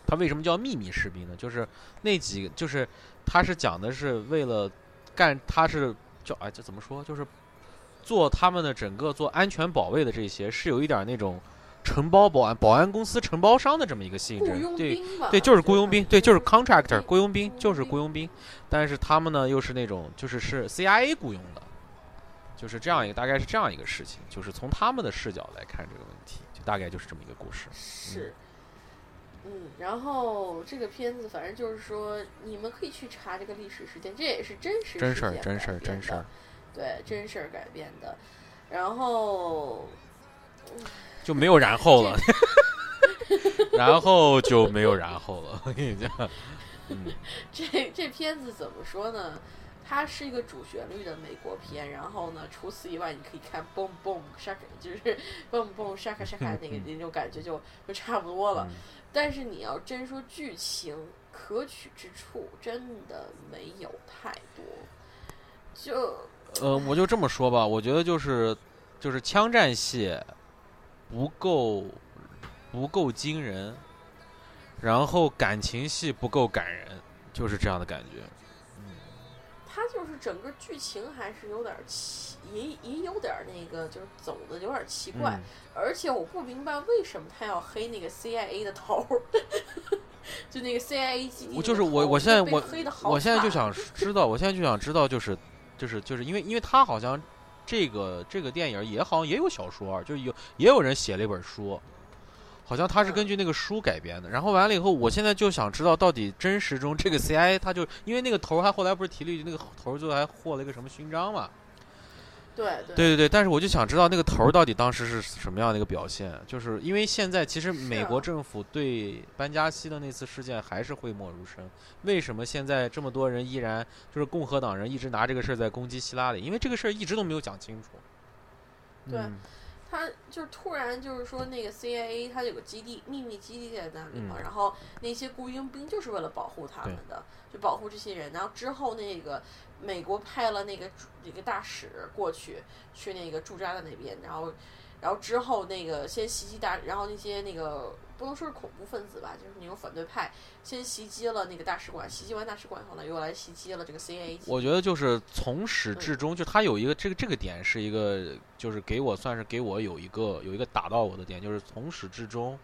他为什么叫秘密士兵呢？就是那几，就是他是讲的是为了干，他是叫哎这怎么说？就是做他们的整个做安全保卫的这些，是有一点那种承包保安保安公司承包商的这么一个性质，对。对，就是雇佣兵，对，就是 contractor 雇佣兵，就是雇佣兵，但是他们呢又是那种就是是 CIA 雇佣的，就是这样一个大概是这样一个事情，就是从他们的视角来看这个问题，就大概就是这么一个故事。是。嗯，然后这个片子反正就是说，你们可以去查这个历史事件，这也是真实真事儿，真事儿，真事儿，对，真事儿改编的。然后就没有然后了，然后就没有然后了。我跟你讲，嗯，这这片子怎么说呢？它是一个主旋律的美国片，然后呢，除此以外，你可以看 boom boom shaka，就是 boom boom shaka shaka 那个 那种感觉就就差不多了。嗯但是你要真说剧情可取之处，真的没有太多。就呃，我就这么说吧，我觉得就是就是枪战戏不够不够惊人，然后感情戏不够感人，就是这样的感觉。它就是整个剧情还是有点儿奇，也也有点儿那个，就是走的有点儿奇怪。嗯而且我不明白为什么他要黑那个 CIA 的头儿。就那个 CIA 基地，我就是我，我现在我黑的好我现在就想 知道，我现在就想知道，就是就是就是因为因为他好像这个这个电影也好像也有小说，就是有也有人写了一本书，好像他是根据那个书改编的。然后完了以后，我现在就想知道到底真实中这个 CIA 他就因为那个头儿，他后来不是提了一句，那个头儿最后还获了一个什么勋章嘛？对对对对对，但是我就想知道那个头儿到底当时是什么样的一个表现，就是因为现在其实美国啊政府对班加西的那次事件还是讳莫如深，为什么现在这么多人依然就是共和党人一直拿这个事儿在攻击希拉里？因为这个事儿一直都没有讲清楚。对嗯他就是突然就是说那个 CIA 他有个基地秘密基地在那里嘛，嗯然后那些雇佣兵就是为了保护他们的，就保护这些人。然后之后那个美国派了那个驻一个大使过去，去那个驻扎在那边，然后然后之后那个先袭击大，然后那些那个不能说是恐怖分子吧，就是那种反对派，先袭击了那个大使馆，袭击完大使馆以后呢，又来袭击了这个 CIA。我觉得就是从始至嗯终，就他有一个这个这个点是一个，就是给我算是给我有一个有一个打到我的点，就是从始至终，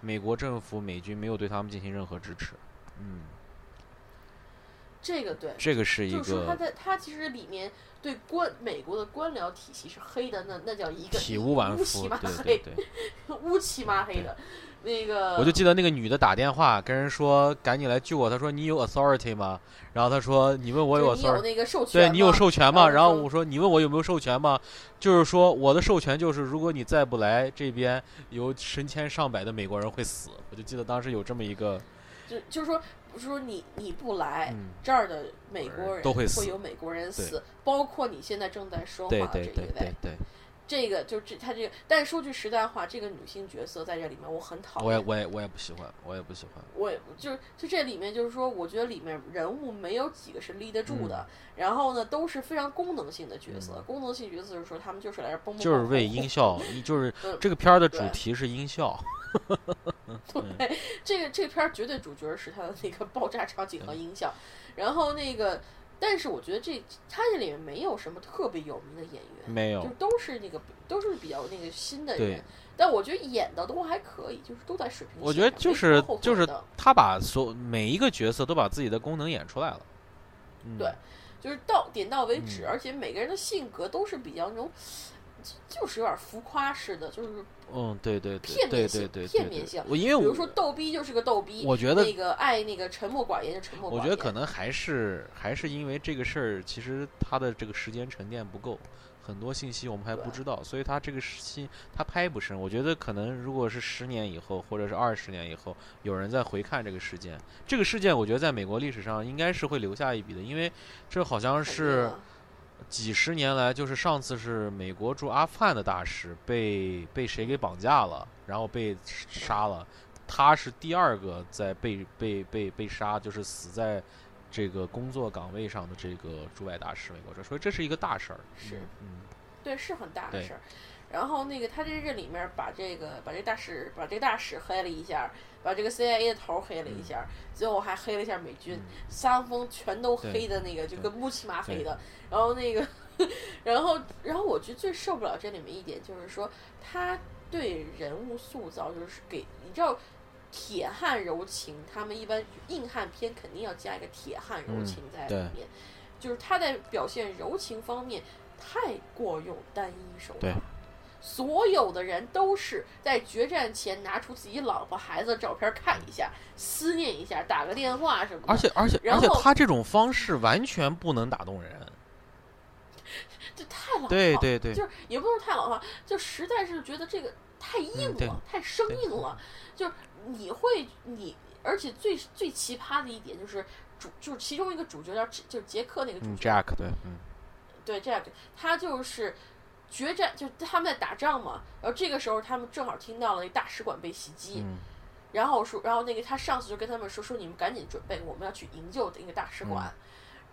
美国政府美军没有对他们进行任何支持。嗯，这个对，这个是一就是说他在他其实里面对官美国的官僚体系是黑的，那那叫一个体无完乌漆肤。嘛对黑对，对，乌漆嘛黑的。那个我就记得那个女的打电话跟人说赶紧来救我，她说你有 authority 吗？然后她说你问我有你有。那个授权对你有授权吗？然后我说你问我有没有授权吗？就是说我的授权就是如果你再不来这边，有成千上百的美国人会死。我就记得当时有这么一个，就就是说不是说你你不来、嗯，这儿的美国人都会死有美国人死，包括你现在正在说话的这一位。对对对对，这个就这他这个，但是说句实在话，这个女性角色在这里面我很讨厌。我也我也我也不喜欢，我也不喜欢。我也就是就这里面就是说，我觉得里面人物没有几个是立得住的，嗯然后呢都是非常功能性的角色。功能性角色就是说他们就是来这蹦蹦就是为音效，就是 嗯这个片儿的主题是音效。对，这个这个片儿绝对主角是他的那个爆炸场景和音效，然后那个，但是我觉得这他这里面没有什么特别有名的演员，没有就都是那个都是比较那个新的对人，但我觉得演的都还可以，就是都在水平线。我觉得就是就是他把所每一个角色都把自己的功能演出来了。嗯、对就是到点到为止，嗯而且每个人的性格都是比较那种，就就是有点浮夸式的，就是嗯，对对对片面性对对对片面性我因为我比如说逗逼就是个逗逼，我觉得那个爱那个沉默寡言就沉默寡言。我觉得可能还是还是因为这个事儿，其实它的这个时间沉淀不够，很多信息我们还不知道，所以它这个时期它拍不深。我觉得可能如果是十年以后，或者是二十年以后，有人再回看这个事件，这个事件我觉得在美国历史上应该是会留下一笔的，因为这好像是啊几十年来，就是上次是美国驻阿富汗的大使被被谁给绑架了，然后被杀了，他是第二个在被被被被杀，就是死在这个工作岗位上的这个驻外大使，美国这，所以这是一个大事儿。是嗯，对，是很大的事儿。然后那个他在这里面把这个把这大使把这个大使黑了一下，把这个 CIA 的头黑了一下，最后还黑了一下美军，嗯三方全都黑的那个就跟乌漆麻黑的。然后那个，然后然后我觉得最受不了这里面一点就是说他对人物塑造就是给你知道。铁汉柔情，他们一般硬汉片肯定要加一个铁汉柔嗯情在里对面，就是他在表现柔情方面太过用单一手对法。所有的人都是在决战前拿出自己老婆孩子的照片看一下，思念一下，打个电话什么的。而且而且而且他这种方式完全不能打动人。这太老套，对对对就是也不能说太老套，就实在是觉得这个太硬了，太生硬了。就是你会你，而且最最奇葩的一点就是主，就是其中一个主角叫就是杰克那个主嗯角，，Jack 对，嗯对，Jack，他就是决战，就他们在打仗嘛。然后这个时候，他们正好听到了大使馆被袭击，嗯然后说，然后那个他上司就跟他们说，说你们赶紧准备，我们要去营救那个大使馆。嗯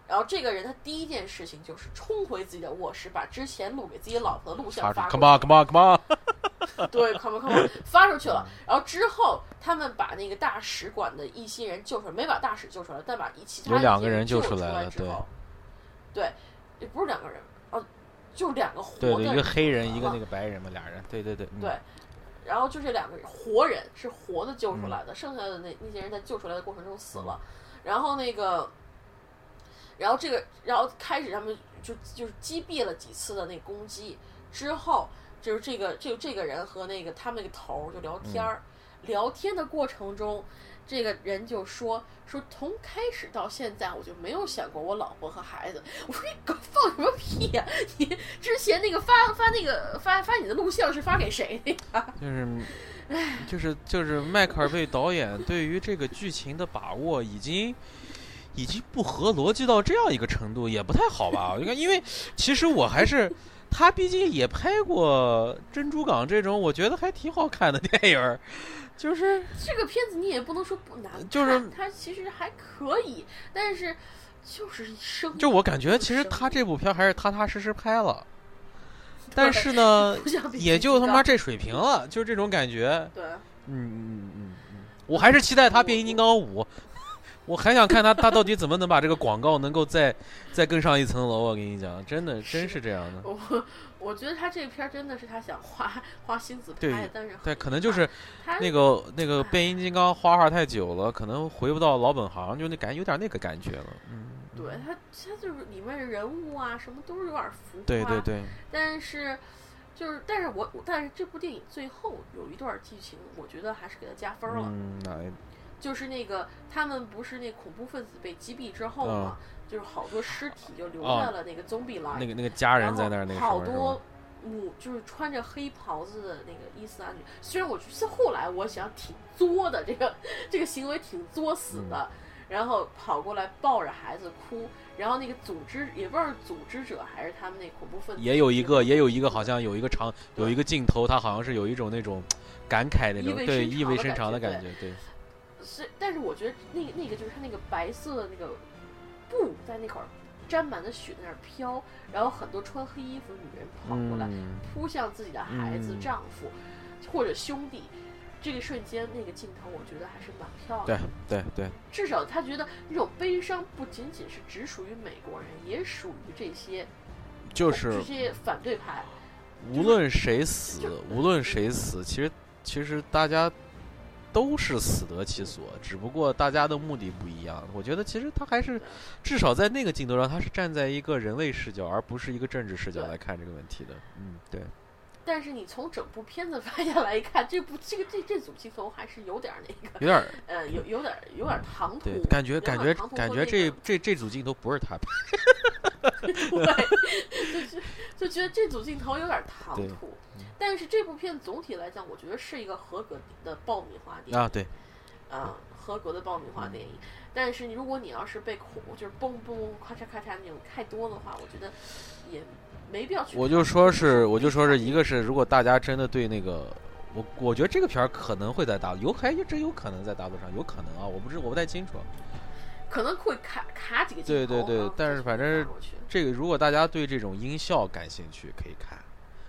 然后这个人他第一件事情就是冲回自己的卧室，把之前录给自己老婆的录像发出去 Come on 去 Come on Come on，对，come on come on，发出去了。嗯然后之后他们把那个大使馆的一些人救出来，没把大使救出来，但把一其他有两个人救出来了对对，也不是两个人，哦，就两个活对对，的一个黑人，一个那个白人嘛，俩人，对对对，嗯。对，然后就这两个活人是活的救出来的，剩下的那那些人在救出来的过程中死了。然后那个，然后这个，然后开始他们就就是击毙了几次的那攻击之后，就是这个这个这个人和那个他们那个头儿就聊天儿，聊天的过程中。这个人就说说从开始到现在，我就没有想过我老婆和孩子。我说你搞放什么屁呀、你之前那个发发那个发发你的录像是发给谁的呀？就是，就是就是迈克尔贝导演对于这个剧情的把握已经。已经不合逻辑到这样一个程度，也不太好吧？你看，因为其实我还是他，毕竟也拍过《珍珠港》这种，我觉得还挺好看的 电影儿，就是这个片子你也不能说不难看，就是它其实还可以，但是就是生就我感觉，其实他这部片还是踏踏实实拍了，但是呢，也就他妈这水平了，就这种感觉。对。嗯嗯嗯嗯嗯，我还是期待他变形金刚五，我还想看他他到底怎么能把这个广告能够再再更上一层楼。我跟你讲，真的真是这样的。我 我觉得他这片儿真的是他想花花心思拍的，但是对，可能就是那个那个哎变形金刚花花太久了，可能回不到老本行，就那感觉有点那个感觉了。嗯，对他他就是里面的人物啊什么都是有点浮夸，对对对，但是就是但是我但是这部电影最后有一段剧情，我觉得还是给他加分了，嗯，哪一就是那个他们不是那恐怖分子被击毙之后嘛，就是好多尸体就留啊在了那个 zombie line，、那个那个家人在那儿那个好多母就是穿着黑袍子的那个伊斯兰女，虽然我觉得后来我想挺作的，这个这个行为挺作死的，嗯。然后跑过来抱着孩子哭，然后那个组织也不知道是组织者还是他们那恐怖分子，也有一个，也有一个，好像有一个长，有一个镜头，他好像是有一种那种感慨那种，意味对，深意味深长的感觉，对，是，但是我觉得那个那个就是他那个白色的那个布在那块儿沾满了雪在那儿飘，然后很多穿黑衣服的女人跑过来，嗯，扑向自己的孩子、嗯丈夫或者兄弟，这个瞬间那个镜头，我觉得还是蛮漂亮的。对对对，至少他觉得那种悲伤不仅仅是只属于美国人，也属于这些就是这些反对派。无论谁死，无论谁死，其实其实大家都是死得其所，只不过大家的目的不一样。我觉得其实他还是至少在那个镜头上，他是站在一个人类视角，而不是一个政治视角来看这个问题的。嗯，对，但是你从整部片子 发下来一看，这部这个这这组镜头还是有点儿那个，有点儿呃，有有点儿有点儿唐突对，，感觉感觉感觉这这这组镜头不是他拍，对，就是就觉得这组镜头有点唐突。但是这部片总体来讲，我觉得是一个合格的爆米花电影啊，对，啊，合格的爆米花电影。但是你如果你要是被恐，就是嘣嘣咔嚓咔嚓那种太多的话，我觉得也没必要去。我就说是，我就说是一个是，如果大家真的对那个，我我觉得这个片儿可能会在大陆，有还真有可能在大陆上，有可能啊，我不知我不太清楚。可能会卡卡几个镜对。对对但是反正这个如果大家对这种音效感兴趣，可以看，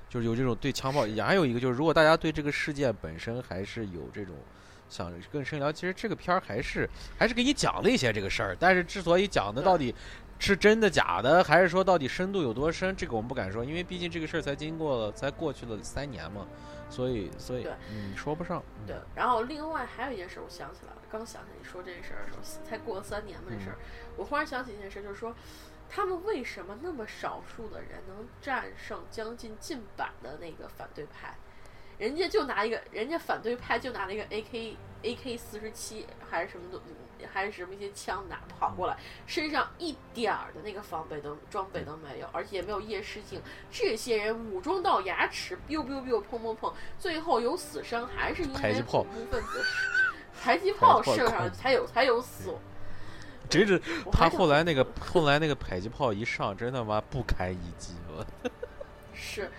就是有这种对枪炮，也还有一个就是，如果大家对这个事件本身还是有这种想更深聊，其实这个片儿还是还是给你讲了一些这个事儿，但是之所以讲的到底是真的假的，还是说到底深度有多深，这个我们不敢说，因为毕竟这个事儿才经过了才过去了三年嘛，所以所以对嗯说不上，嗯对，然后另外还有一件事，我想起来了，刚想起你说这件事儿的时候，才过了三年嘛，这事儿，我忽然想起一件事，就是说，他们为什么那么少数的人能战胜将近近百的那个反对派？人家就拿一个，人家反对派就拿了一个 A K A K 四十七还是什么东，还是什么一些枪拿跑过来，身上一点儿的那个防备都装备都没有，而且也没有夜视镜。这些人武装到牙齿，biu biu biu 砰砰砰，最后有死伤，还是因为迫击炮恐怖分子迫击 炮射上才有才有死。真是他后来那个后来那个迫击炮一上，真他妈不堪一击了。是，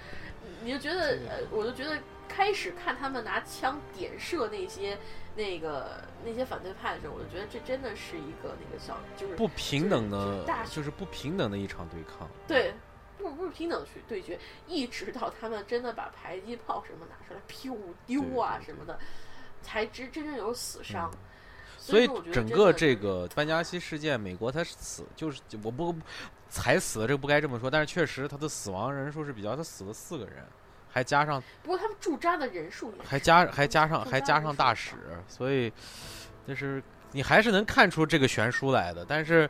你就觉得，呃，我就觉得开始看他们拿枪点射那些那个那些反对派的时候，我就觉得这真的是一个那个小，就是不平等就是的大，就是不平等的一场对抗。对，不不平等去对决，一直到他们真的把迫击炮什么拿出来，噗丢啊什么的，才真真正有死伤。所以整个这个班加西事件，美国他死就是我不才死了，这个不该这么说，但是确实他的死亡人数是比较，他死了四个人，还加上不过他们驻扎的人数也还加还加上还加上大使，所以就是你还是能看出这个悬殊来的。但是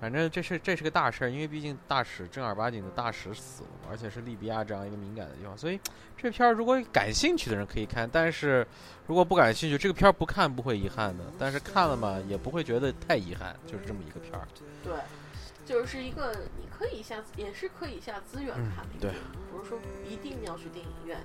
反正这是这是个大事儿，因为毕竟大使正儿八经的大使死了嘛，而且是利比亚这样一个敏感的地方，所以这片儿如果感兴趣的人可以看，但是如果不感兴趣，这个片儿不看不会遗憾的，但是看了嘛也不会觉得太遗憾，就是这么一个片儿。对，就是一个你可以下也是可以下资源看的一个电影，不是说一定要去电影院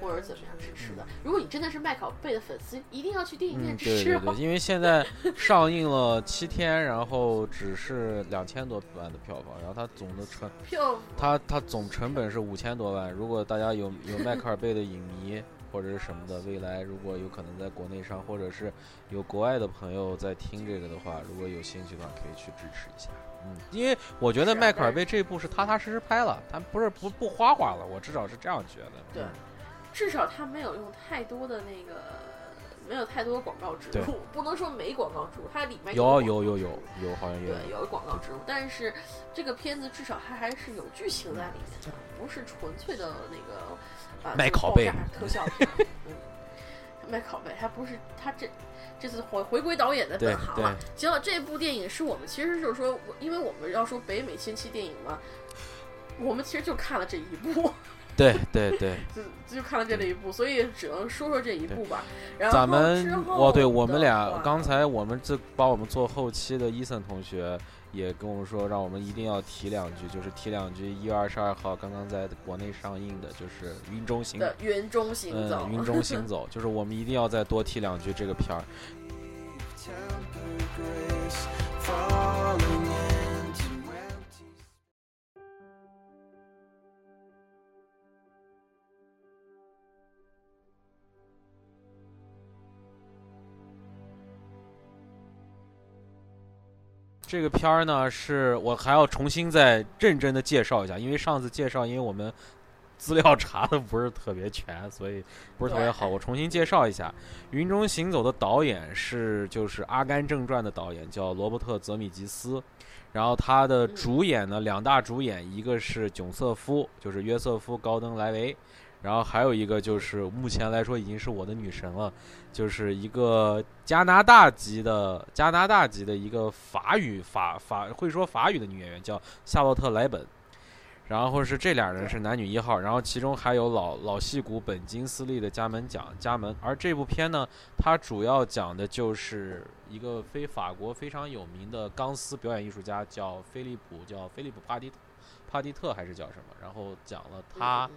或者怎么样支持的。如果你真的是麦考贝的粉丝，一定要去电影嗯，院支持哦。对对，因为现在上映了七天，然后只是两千多万的票房，然后它总的成 票它它总成本是五千多万。如果大家有有迈克尔贝的影迷或者是什么的，未来如果有可能在国内上，或者是有国外的朋友在听这个的话，如果有兴趣的话，可以去支持一下。嗯，因为我觉得迈克尔贝这部是踏踏实实拍了，他不是不不花花了，我至少是这样觉得。对。嗯至少他没有用太多的那个，没有太多广告植入，不能说没广告植入，它里面有有有有有，好像有。对，有广告植入，但是这个片子至少它还是有剧情在里面的，不是纯粹的那个啊卖拷贝。特效片。嗯，卖拷贝，它不是它这这次回回归导演的本行了。行了，这部电影是我们其实就是说，因为我们要说北美先期电影嘛，我们其实就看了这一部，对对对，就就看了这一部，所以只能说说这一部吧。然后咱们之后哦，对我们俩刚才我们这帮我们做后期的伊森同学也跟我们说，让我们一定要提两句，就是提两句一月二十二号刚刚在国内上映的，就是《云中行》。的云中行走，嗯，云中行走，就是我们一定要再多提两句这个片儿。这个片儿呢，是我还要重新再认真的介绍一下，因为上次介绍，因为我们资料查的不是特别全，所以不是特别好。我重新介绍一下，《云中行走》的导演是就是《阿甘正传》的导演，叫罗伯特·泽米吉斯。然后他的主演呢，两大主演，一个是囧瑟夫，就是约瑟夫·高登·莱维，然后还有一个就是目前来说已经是我的女神了，就是一个加拿大籍的加拿大籍的一个法语法法会说法语的女演员，叫夏洛特·莱本。然后是这俩人是男女一号，然后其中还有老老戏骨本金斯利的加盟奖加盟。而这部片呢，它主要讲的就是一个非法国非常有名的钢丝表演艺术家，叫菲利普，叫菲利普帕蒂特帕蒂特还是叫什么？然后讲了他。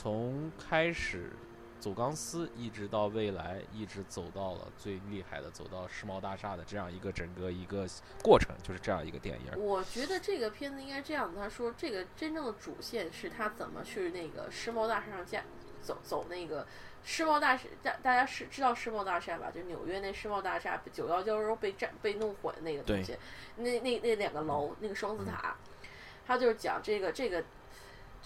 从开始走钢丝，一直到未来，一直走到了最厉害的，走到世贸大厦的这样一个整个一个过程，就是这样一个电影。我觉得这个片子应该这样，他说这个真正的主线是他怎么去那个世贸大厦上架走走那个世贸大厦，大大家是知道世贸大厦吧？就纽约那世贸大厦九幺幺时候被占被弄毁的那个东西，那那那两个楼那个双子塔，他就是讲这个这个。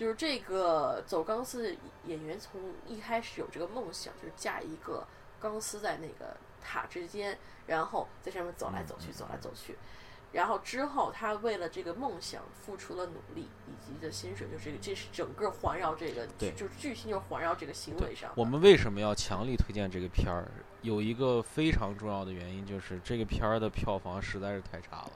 就是这个走钢丝演员从一开始有这个梦想，就是架一个钢丝在那个塔之间，然后在上面走来走去，走来走去。然后之后，他为了这个梦想付出了努力以及的薪水，就这个这是整个环绕这个，对就是剧情就是环绕这个行为上。我们为什么要强力推荐这个片儿？有一个非常重要的原因，就是这个片儿的票房实在是太差了。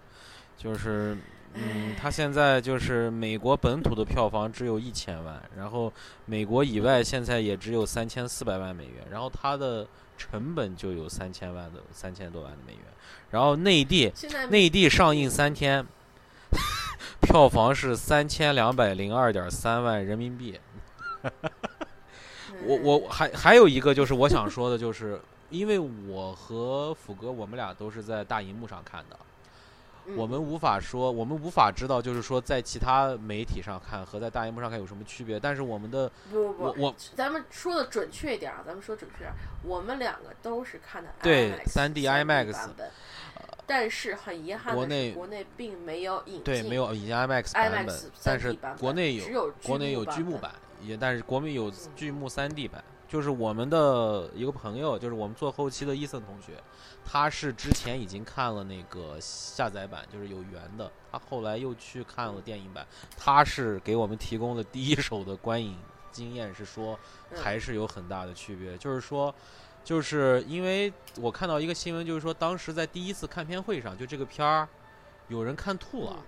就是，嗯，它现在就是美国本土的票房只有一千万，然后美国以外现在也只有三千四百万美元，然后它的成本就有三千万的三千多万的美元，然后内地内地上映三天，票房是三千两百零二点三万人民币。我我还还有一个就是我想说的，就是因为我和福哥我们俩都是在大荧幕上看的，嗯我们无法说，我们无法知道，就是说在其他媒体上看和在大荧幕上看有什么区别。但是我们的不不不，我我咱们说的准确一点啊，咱们说准确点，我们两个都是看的对 IMAX 3D 3D IMAX 版本，但是很遗憾的是，国内国内并没有引进对没有引进 IMAX 版 IMAX 本，但是 3D 版本国内只有国内有剧版剧目版，也但是国内有嗯剧目 3D 版。就是我们的一个朋友，就是我们做后期的伊森同学，他是之前已经看了那个下载版，就是有缘的，他后来又去看了电影版，他是给我们提供了第一手的观影经验是说嗯还是有很大的区别，就是说。就是因为我看到一个新闻，就是说当时在第一次看片会上，就这个片儿，有人看吐了。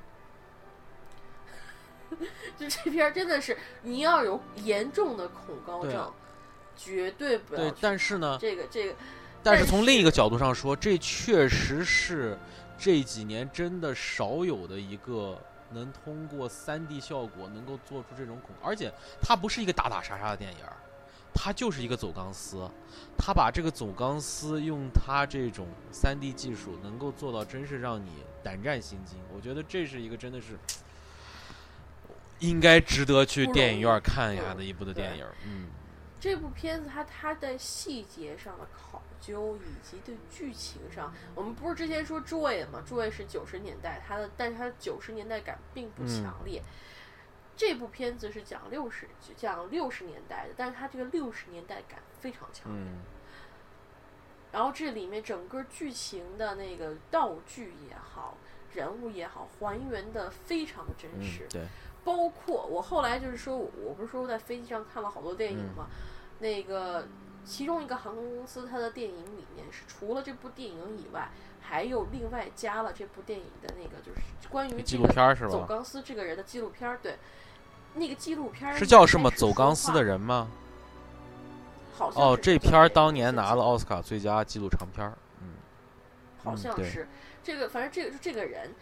嗯 就这片儿真的是，你要有严重的恐高症绝对不要对，但是呢，这个这个，但是从另一个角度上说，这确实是这几年真的少有的一个能通过 3D 效果能够做出这种恐，而且它不是一个打打杀杀的电影儿，它就是一个走钢丝，它把这个走钢丝用它这种 3D 技术能够做到，真是让你胆战心惊。我觉得这是一个真的是。应该值得去电影院看一下的一部的电影，嗯，这部片子它它的细节上的考究，以及对剧情上，我们不是之前说 Joy 嘛，Joy 是九十年代，它的但是它的九十年代感并不嗯强烈。这部片子是讲六十讲六十年代的，但是它这个六十年代感非常强烈。嗯然后这里面整个剧情的那个道具也好，人物也好，还原的非常的真嗯实。，对，包括我后来就是说，我我不是说在飞机上看了好多电影嗯吗？那个其中一个航空公司，它的电影里面是除了这部电影以外，还有另外加了这部电影的那个就是关于纪这个录片是吧？走钢丝这个人的纪录片儿。对，那个纪录片儿是叫什么？走钢丝的，人吗？好像哦，这片儿当年拿了奥斯卡最佳纪录长片儿。嗯，好像是、这个，反正这个就这个人，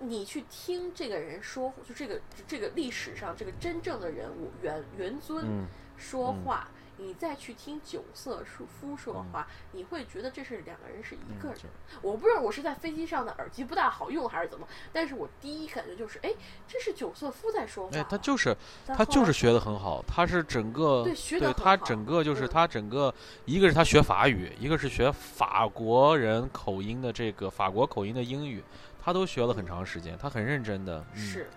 你去听这个人说，就这个这个历史上这个真正的人物原原尊嗯，嗯说话，你再去听九色说夫说嗯话，你会觉得这是两个人是一个人。嗯我不知道我是在飞机上的耳机不大好用还是怎么，但是我第一感觉就是，哎，这是九色夫在说话哎，他就是他就是学的很好，他是整个对学得很他整个就是嗯。他整个一个是他学法语，一个是学法国人口音的这个法国口音的英语，他都学了很长时间，他很认真的。嗯、是，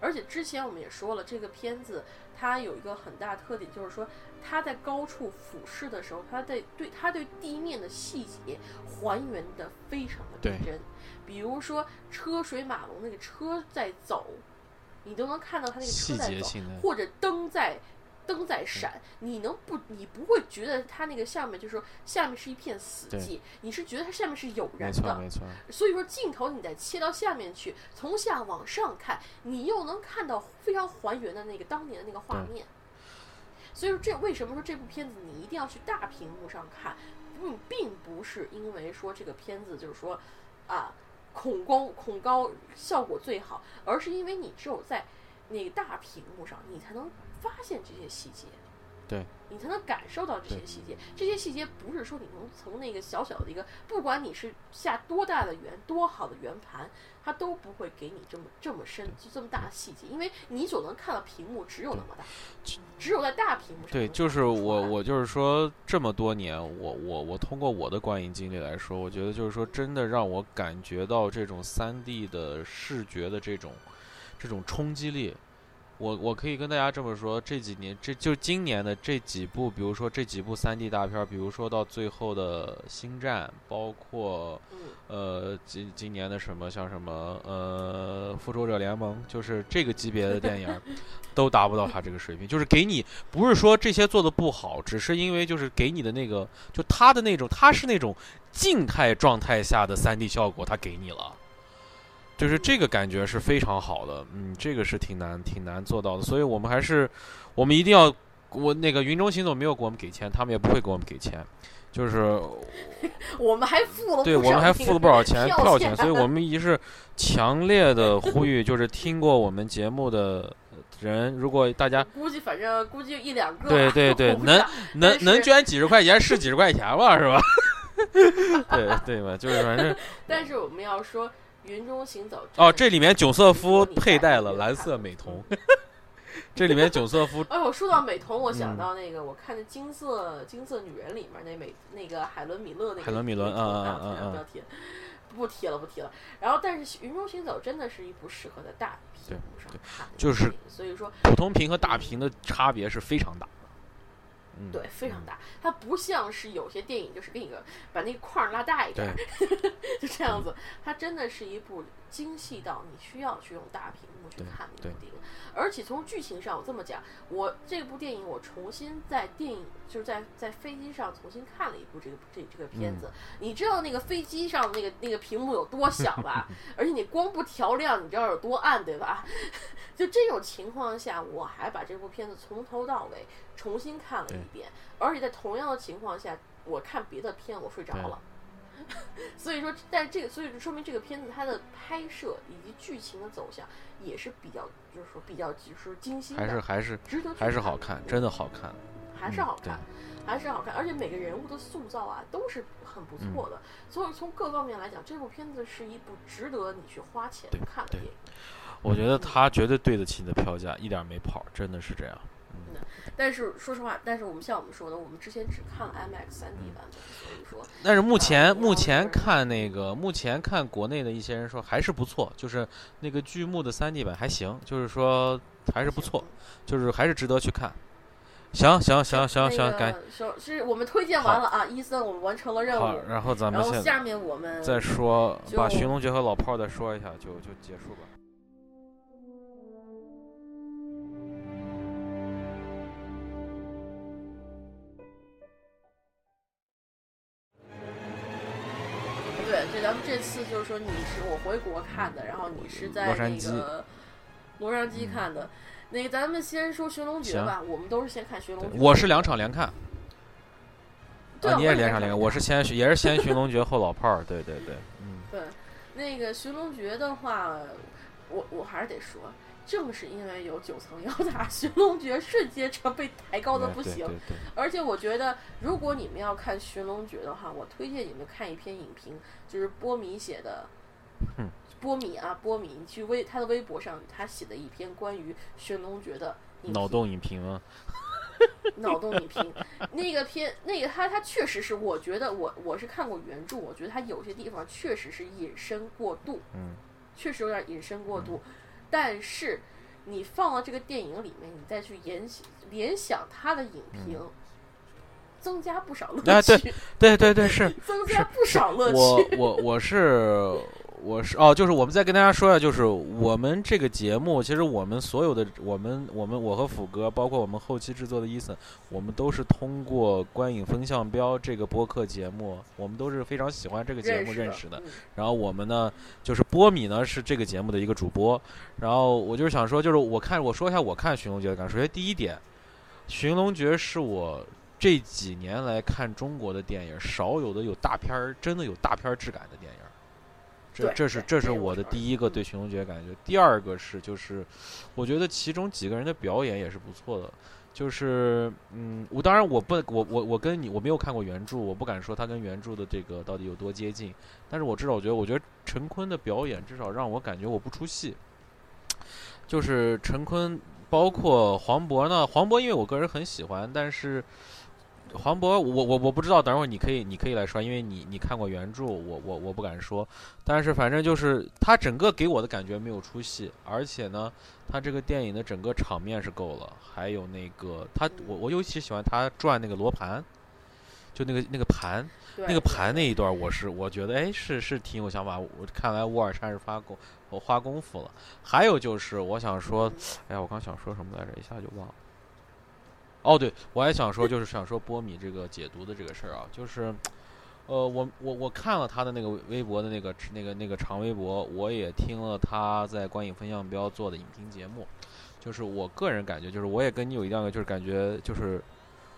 而且之前我们也说了，这个片子它有一个很大特点，就是说它在高处俯视的时候，它对对它对地面的细节还原的非常的对逼真。比如说车水马龙，那个车在走，你都能看到它那个车在走，或者灯在。灯在闪，你能不？你不会觉得它那个下面就是说下面是一片死寂，你是觉得它下面是有人的，错没错。所以说镜头你再切到下面去，从下往上看，你又能看到非常还原的那个当年的那个画面。所以说这为什么说这部片子你一定要去大屏幕上看？嗯，并不是因为说这个片子就是说啊恐高恐高效果最好，而是因为你只有在那个大屏幕上，你才能发现这些细节。对，你才能感受到这些细节。这些细节不是说你能从那个小小的一个，不管你是下多大的圆、多好的圆盘，它都不会给你这么这么深、就这么大的细节，因为你所能看到屏幕只有那么大，只有在大屏幕上对，就是我我就是说这么多年，我我我通过我的观影经历来说，我觉得就是说真的让我感觉到这种三 D 的视觉的这种这种冲击力。我我可以跟大家这么说，这几年这就今年的这几部，比如说这几部三 D 大片儿，比如说到最后的《星战》，包括嗯，呃，今今年的什么像什么呃，复仇者联盟，就是这个级别的电影儿，都达不到他这个水平。就是给你不是说这些做的不好，只是因为就是给你的那个，就他的那种，他是那种静态状态下的三 D 效果，他给你了。就是这个感觉是非常好的，嗯，这个是挺难挺难做到的，所以我们还是我们一定要，我那个云中行走没有给我们给钱，他们也不会给我们给钱，就是 我们还付了对，我们还付了不少钱 票票钱，所以我们一是强烈的呼 吁，就是听过我们节目的人，如果大家估计反正估计一两个，对对对能能能捐几十块钱是几十块钱吧，是吧？对对吧？就是反正但是我们要说云中行走哦，这里面囧瑟夫佩戴了蓝色美 瞳，这里面囧瑟夫哎，我说到美瞳，我想嗯到那个，我看的金色金色女人里面那美那个海伦米勒那个海伦米伦美瞳嗯嗯啊嗯嗯不要提了，不提了不提了。然后，但是《云中行走》真的是一部适合的大屏幕上看的就是，所以说普通屏和大屏的差别是非常大。嗯，对，非常大。它不像是有些电影，就是给你个把那个框儿拉大一点儿，就这样子。它真的是一部精细到你需要去用大屏幕去看的一部电影。而且从剧情上，我这么讲，我这部电影我重新在电影就是在在飞机上重新看了一部这个这这个片子。你知道那个飞机上那个那个屏幕有多小吧？而且你光不调亮，你知道有多暗，对吧？就这种情况下，我还把这部片子从头到尾重新看了一遍，而且在同样的情况下，我看别的片我睡着了。所以说，但这个所以就说明这个片子它的拍摄以及剧情的走向也是比较，就是说比较就是精心的，还是还是值得还是好看，真的好看。还是好看，还是好看，而且每个人物的塑造啊都是很不错的，所以从各方面来讲，这部片子是一部值得你去花钱看的电影。我觉得他绝对对得起你的票价，一点儿没跑，真的是这样。但是说实话，但是我们像我们说的，我们之前只看了 IMAX 3 D 版本，所以说但是目前啊目前看那个目前看国内的一些人说还是不错，就是那个剧目的 3D 版还行，就是说还是不错，就是还是值得去看。行行行行行，那该个是是我们推荐完了啊，伊森我们完成了任好务，，然后咱们然后下面我们再说，把就寻龙诀和老炮儿再说一下，就就结束吧。对，就咱们这次就是说你是我回国看的，然后你是在那个洛杉矶看的。那个咱们先说《寻龙诀》吧，我们都是先看《寻龙诀》。我是两场连看，对，你也连场连看，我是先也是先寻龙诀后老炮儿，对对对，嗯，对，那个《寻龙诀》的话，我我还是得说，正是因为有九层妖塔，《寻龙诀》瞬间成被抬高的哎不行。而且我觉得，如果你们要看《寻龙诀》的话，我推荐你们看一篇影评，就是波米写的。嗯波米啊，波米，你去微他的微博上，他写的一篇关于《寻龙诀》的脑洞影评啊，脑洞影评，那个片，那个他他确实是，我觉得我我是看过原著，我觉得他有些地方确实是引申过度，嗯，确实有点引申过度，但是你放到这个电影里面，你再去联联想他的影评，增加不少乐嗯哎对趣，对对对是。增加不少乐趣 我趣。我我是我是哦，就是我们再跟大家说一下，就是我们这个节目，其实我们所有的我们我们我和斧哥，包括我们后期制作的伊森，我们都是通过观影风向标这个播客节目，我们都是非常喜欢这个节目认识的。嗯然后我们呢，就是波米呢是这个节目的一个主播。然后我就是想说，就是我看我说一下我看《寻龙诀》的感受。首先第一点，《寻龙诀》是我这几年来看中国的电影少有的有大片儿，真的有大片儿质感的电影。这这是这是我的第一个对《寻龙诀》的感觉。第二个是就是，我觉得其中几个人的表演也是不错的。就是嗯，我当然我不我我我跟你我没有看过原著，我不敢说他跟原著的这个到底有多接近。但是我至少觉得，我觉得陈坤的表演至少让我感觉我不出戏。就是陈坤，包括黄渤呢，黄渤因为我个人很喜欢，但是黄渤我我我不知道，等会儿你可以你可以来说，因为你你看过原著，我我我不敢说。但是反正就是他整个给我的感觉没有出戏，而且呢，他这个电影的整个场面是够了，还有那个他我我尤其喜欢他转那个罗盘。就那个那个盘，那个盘那一段，我是我觉得，哎，是是挺有想法。我看来沃尔善是发功，我花功夫了。还有就是，我想说，哎呀，我刚想说什么来着，一下就忘了。哦，对，我还想说，就是想说波米这个解读的这个事儿啊，就是，呃，我我我看了他的那个微博的那个那个那个长微博，我也听了他在观影分享标做的影评节目，就是我个人感觉，就是我也跟你有一样的，就是感觉就是。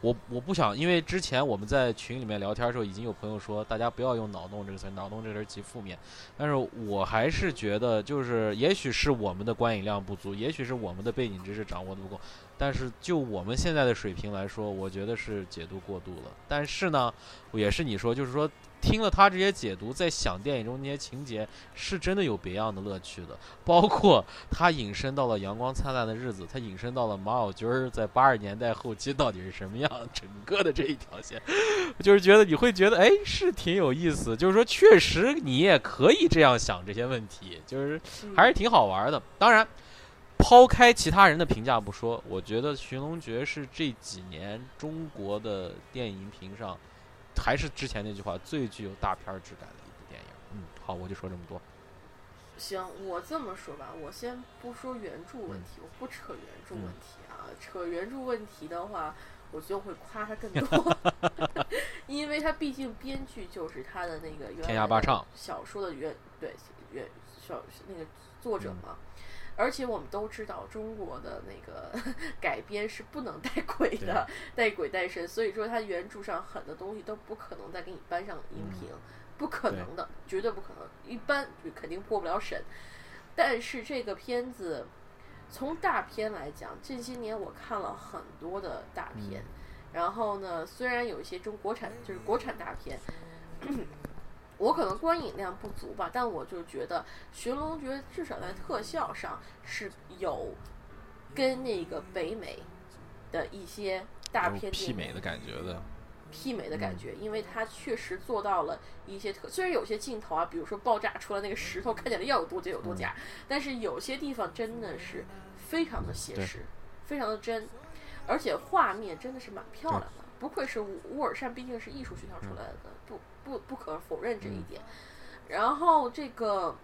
我我不想，因为之前我们在群里面聊天的时候，已经有朋友说大家不要用脑洞这个词，脑洞这个词极负面。但是我还是觉得，就是也许是我们的观影量不足，也许是我们的背景知识掌握的不够，但是就我们现在的水平来说，我觉得是解读过度了。但是呢，也是你说，就是说听了他这些解读，在想电影中那些情节，是真的有别样的乐趣的。包括他引申到了《阳光灿烂的日子》，他引申到了马小军儿在八十年代后期到底是什么样，整个的这一条线，就是觉得你会觉得，哎，是挺有意思。就是说，确实你也可以这样想这些问题，就是嗯还是挺好玩的。当然。抛开其他人的评价不说，我觉得《寻龙诀》是这几年中国的电影屏上，还是之前那句话，最具有大片儿质感的一部电影。嗯，好，我就说这么多。行，我这么说吧，我先不说原著问嗯题，我不扯原著问题啊。扯原著问题的话，我就会夸他更多，因为他毕竟编剧就是他的那个原天涯霸唱小说的原对原小那个作者嗯嘛。而且我们都知道，中国的那个 改编是不能带鬼的，带鬼带神，所以说它原著上很多东西都不可能再给你搬上荧屏，不可能的，绝对不可能，一般肯定过不了审。但是这个片子从大片来讲，这些年我看了很多的大片，然后呢，虽然有一些中国产就是国产大片。我可能观影量不足吧，但我就觉得《寻龙诀》至少在特效上是有跟那个北美的一些大片媲美的感觉的。媲美的嗯感觉，因为它确实做到了一些特，虽然有些镜头啊，比如说爆炸出来那个石头看起来要有多假有多假，但是有些地方真的是非常的写实，非常的真，而且画面真的是蛮漂亮的。不愧是乌乌尔善，毕竟是艺术学校出来的，不不不可否认这一嗯。点。然后这个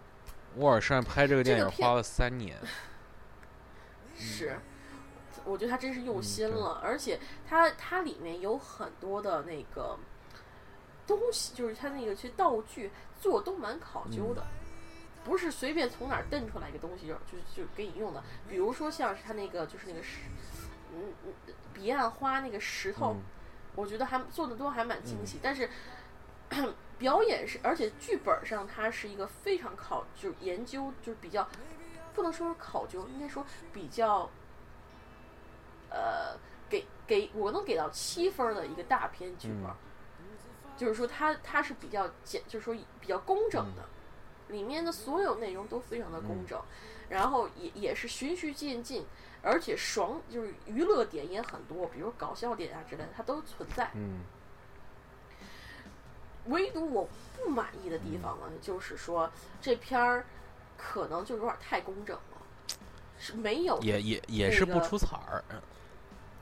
沃尔善拍这个电影花了三年，是，我觉得他真是用心了，而且他他里面有很多的那个东西，就是他那个其实道具做都蛮考究嗯。的，不是随便从哪儿蹬出来一个东西就就就给你用的。比如说像是他那个就是那个石，嗯嗯，彼岸花那个石头，嗯。我觉得还做的都还蛮精细，但是 表演是，而且剧本上它是一个非常考，就是研究，就是比较不能说是考究，应该说比较，呃，给给我能给到七分的一个大片剧本，嗯。就是说它它是比较简，就是说比较工整的，嗯。里面的所有内容都非常的工整，然后也也是循序渐进。而且爽就是娱乐点也很多，比如搞笑点啊之类的，它都存在。嗯唯独我不满意的地方呢，就是说这片儿可能就有点太工整了，是没有也也也是不出彩儿。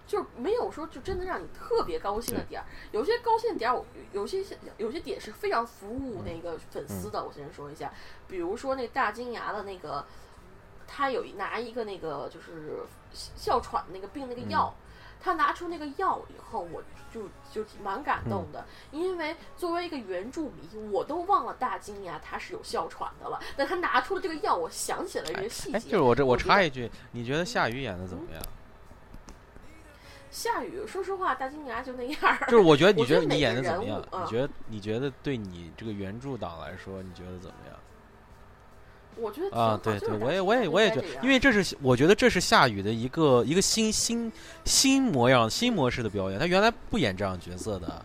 就是没有说就真的让你特别高兴的点儿。有些高兴的点儿，我有些有些点是非常服务那个粉丝的。我先说一下，比如说那个大金牙的那个，他有拿一个那个就是哮喘那个病那个药，他拿出那个药以后，我就就蛮感动的，因为作为一个原著迷，我都忘了大金牙他是有哮喘的了，但他拿出了这个药，我想起了一个细哎，节。就是我这我插一句，你觉得夏雨演的怎么样？夏雨，说实话，大金牙就那样儿。就是我觉得你觉得你演的怎么样？啊你觉得你觉得对你这个原著党来说，你觉得怎么样？我觉得啊，对对，我也我也我也觉得，因为这是我觉得这是夏雨的一个一个新新新模样、新模式的表演。他原来不演这样角色的，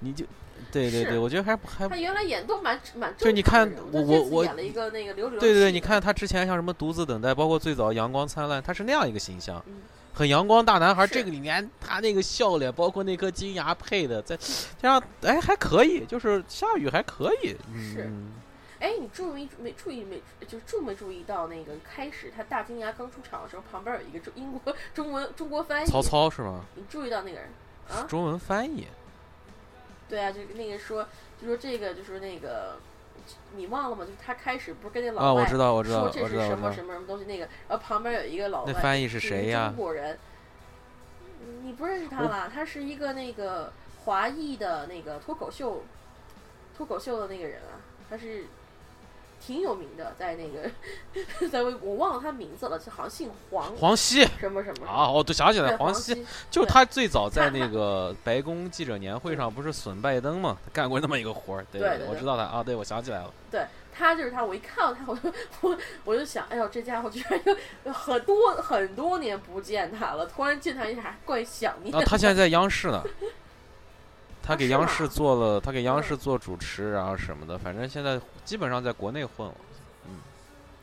你就对对对，我觉得还还他原来演都蛮蛮就你看我我演了一个那个对对对，你看他之前像什么独自等待，包括最早阳光灿烂，他是那样一个形象嗯，很阳光大男孩。这个里面他那个笑脸，包括那颗金牙配的，在这样哎还可以，就是夏雨还可以，是嗯，哎，你注意没注意没就是注没注意到那个开始他大金牙刚出场的时候，旁边有一个中英国中文中国翻译，曹操是吗？你注意到那个人啊？中文翻译，对啊，就是那个说就说这个就是那个。你忘了吗？就是他开始不是跟那啊，老外我知道，我知道，说我知道，我这是什么。什么什么东西，那个，然后旁边有一个老外，那翻译是是谁呀中？国人，嗯你不认识他我吧？他是一个那个华裔的那个脱口秀，脱口秀的那个人啊，他是挺有名的，在那个 在微我忘了他名字了，就好像姓黄黄西什么什么。啊，哦，对，想起来了，黄西，就是他最早在那 个白宫记者年会上不是损拜登嘛，他干过那么一个活儿，对对我知道他啊，对，我想起来了，对他就是他。我一看到他，我就 我我就想，哎呦，这家伙居然有很多很多年不见他了，突然见他一下，怪想念啊，他现在在央视呢，他给央视做了，他给央嗯视做主持然后什么的，反正现在基本上在国内混了，嗯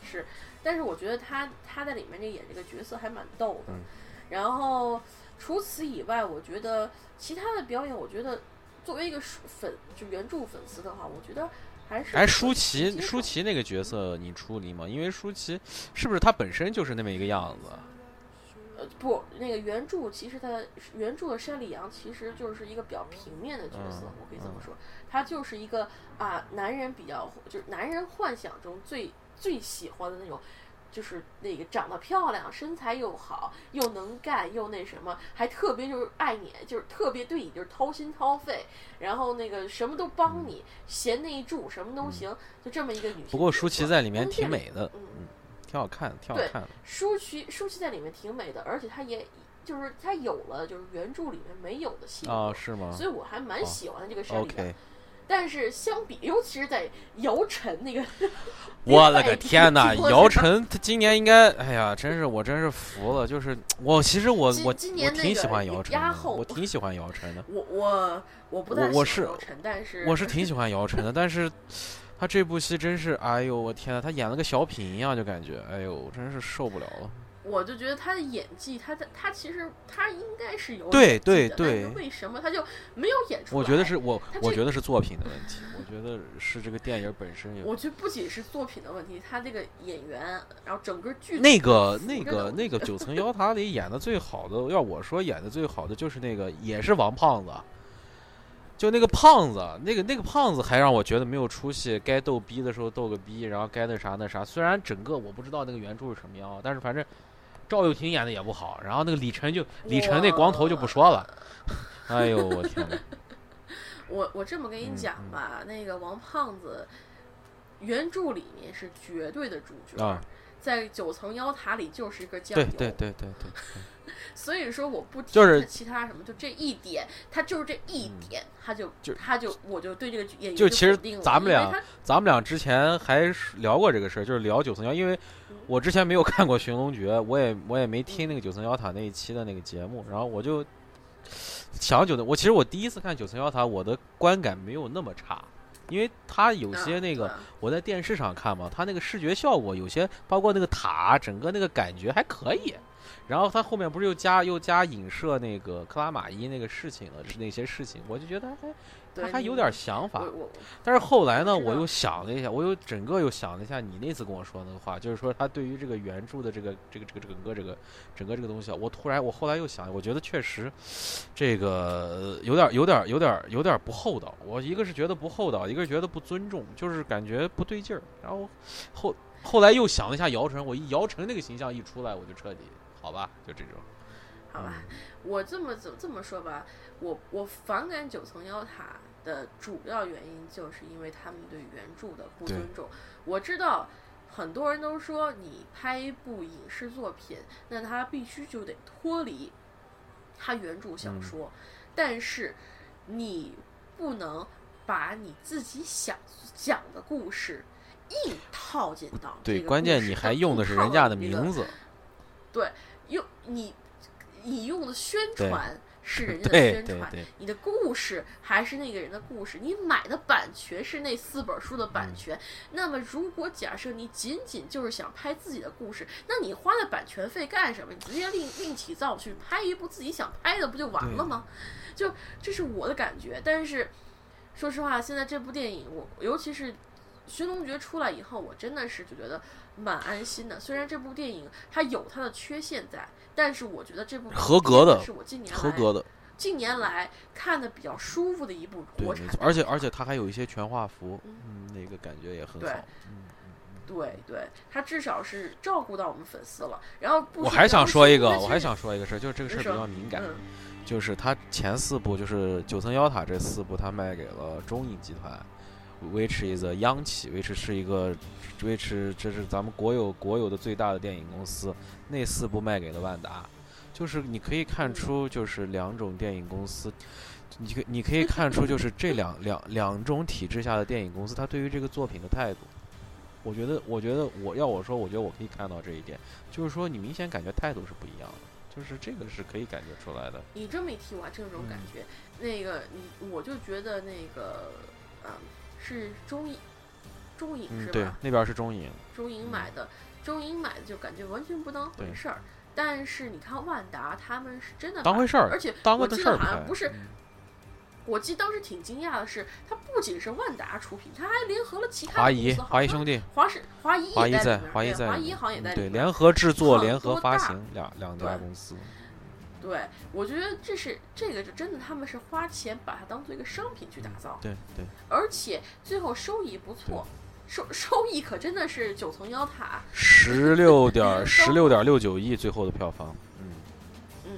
是，但是我觉得他他在里面这演这个角色还蛮逗的。嗯然后除此以外，我觉得其他的表演，我觉得作为一个粉就原著粉丝的话，我觉得还是哎，舒淇，舒淇那个角色你处理吗？因为舒淇是不是她本身就是那么一个样子？呃不，那个原著其实它原著的山里阳其实就是一个比较平面的角色，嗯我可以这么嗯说，他就是一个啊男人比较就是男人幻想中最最喜欢的那种。就是那个长得漂亮，身材又好，又能干，又那什么，还特别就是爱你，就是特别对你就是掏心掏肺，然后那个什么都帮你，贤内助，什么都行，就这么一个女性不过舒淇在里面挺美的，嗯嗯，挺好看，挺好看的。舒淇舒淇在里面挺美的，而且她也就是她有了就是原著里面没有的性格，哦，是吗所以我还蛮哦喜欢这个山里的。但是相比，尤其是在姚晨那个，我了个天哪，姚晨晨他今年应该，哎呀，真是我真是服了。就是我其实我我我挺喜欢姚晨我挺喜欢姚晨的，我我我不太我我是喜欢姚晨，但是我是挺喜欢姚晨的，但是他这部戏真是，哎呦我天呐，他演了个小品一样，就感觉，哎呦，真是受不了了。我就觉得他的演技，他的他其实他应该是有对对对为什么他就没有演出来？我觉得是我我觉得是作品的问题，我觉得是这个电影本身有。我觉得不仅是作品的问题，他这个演员，然后整个剧那个那个 那个九层妖塔里演的最好的，要我说演的最好的就是那个也是王胖子，就那个胖子，那个那个胖子还让我觉得没有出息，该逗逼的时候逗个逼，然后该那啥那啥。虽然整个我不知道那个原著是什么样，但是反正赵又廷演的也不好，然后那个李晨就李晨那光头就不说了，哎呦我天呐，我我这么跟你讲吧，那个王胖子原著里面是绝对的主角，啊在九层妖塔里就是一个酱油。对对对对对，所以说我不提就是其他什么，就这一点，他就是这一点，他就嗯就他就我就对这个演员就其实咱们俩咱们俩之前还聊过这个事儿，就是聊九层妖，因为我之前没有看过《寻龙诀》，我也我也没听那个九层妖塔那一期的那个节目，然后我就想九层，我其实我第一次看九层妖塔，我的观感没有那么差，因为它有些啊那个我在电视上看嘛，它那个视觉效果有些，包括那个塔，整个那个感觉还可以。然后它后面不是又加又加影射那个克拉玛依那个事情了，是那些事情，我就觉得还对你他还有点想法但是后来呢，我又想了一下，我又整个又想了一下你那次跟我说的那个话，就是说他对于这个原著的这个这个这个整个这个整个这个东西啊，我突然我后来又想，我觉得确实这个有点有点有点有点不厚道。我一个是觉得不厚道，一个是觉得不尊重，就是感觉不对劲儿。然后后后来又想了一下姚晨，我一姚晨那个形象一出来，我就彻底好吧，就这种。好吧，我这么怎这么说吧，我我反感九层妖塔的主要原因，就是因为他们对原著的不尊重。我知道很多人都说，你拍一部影视作品，那它必须就得脱离它原著小嗯。说，但是你不能把你自己想讲的故事硬套进到对，这个关键你还用的是人家的名字，对用你你用的宣传是人家的宣传，你的故事还是那个人的故事，你买的版权是那四本书的嗯版权。那么，如果假设你仅仅就是想拍自己的故事，那你花的版权费干什么？你直接另另起灶去拍一部自己想拍的，不就完了吗？就这是我的感觉。但是说实话，现在这部电影，我尤其是《寻龙诀》出来以后，我真的是就觉得蛮安心的。虽然这部电影它有它的缺陷在，但是我觉得这部合格的是我近年来合格的。近年来看的比较舒服的一部对，国产而且而且它还有一些全画幅，那个感觉也很好。嗯，对对，他至少是照顾到我们粉丝了。然后不我还想说一个，我还想说一个事儿，就是这个事儿比较敏感，嗯就是他前四部就是九层妖塔这四部，他卖给了中影集团，which is a 央企，which 是一个，which 这是咱们国有国有的最大的电影公司，那四部卖给了万达，就是你可以看出就是两种电影公司。你可你可以看出，就是这两两两种体制下的电影公司，它对于这个作品的态度，我觉得，我觉得我要我说，我觉得我可以看到这一点，就是说你明显感觉态度是不一样的，就是这个是可以感觉出来的。你这么一提，我还真有这种感嗯觉。那个你，我就觉得那个，嗯，是中影，中影嗯，是吧？，对那边是中影，中影买的，中影买的就感觉完全不当回事儿。但是你看万达，他们是真的当回事儿而且当个我记得的事儿好像不是嗯我记得当时挺惊讶的是，它不仅是万达出品，它还联合了其他华谊华谊兄弟，华是华谊华谊在也在里面，华谊在华谊好像也在里面。联合制作、联合发行两两家公司。对，我觉得这是这个就真的，他们是花钱把它当做一个商品去打造，对对，而且最后收益不错，收收益可真的是九层妖塔，十六点 十六点六九亿最后的票房，嗯，嗯，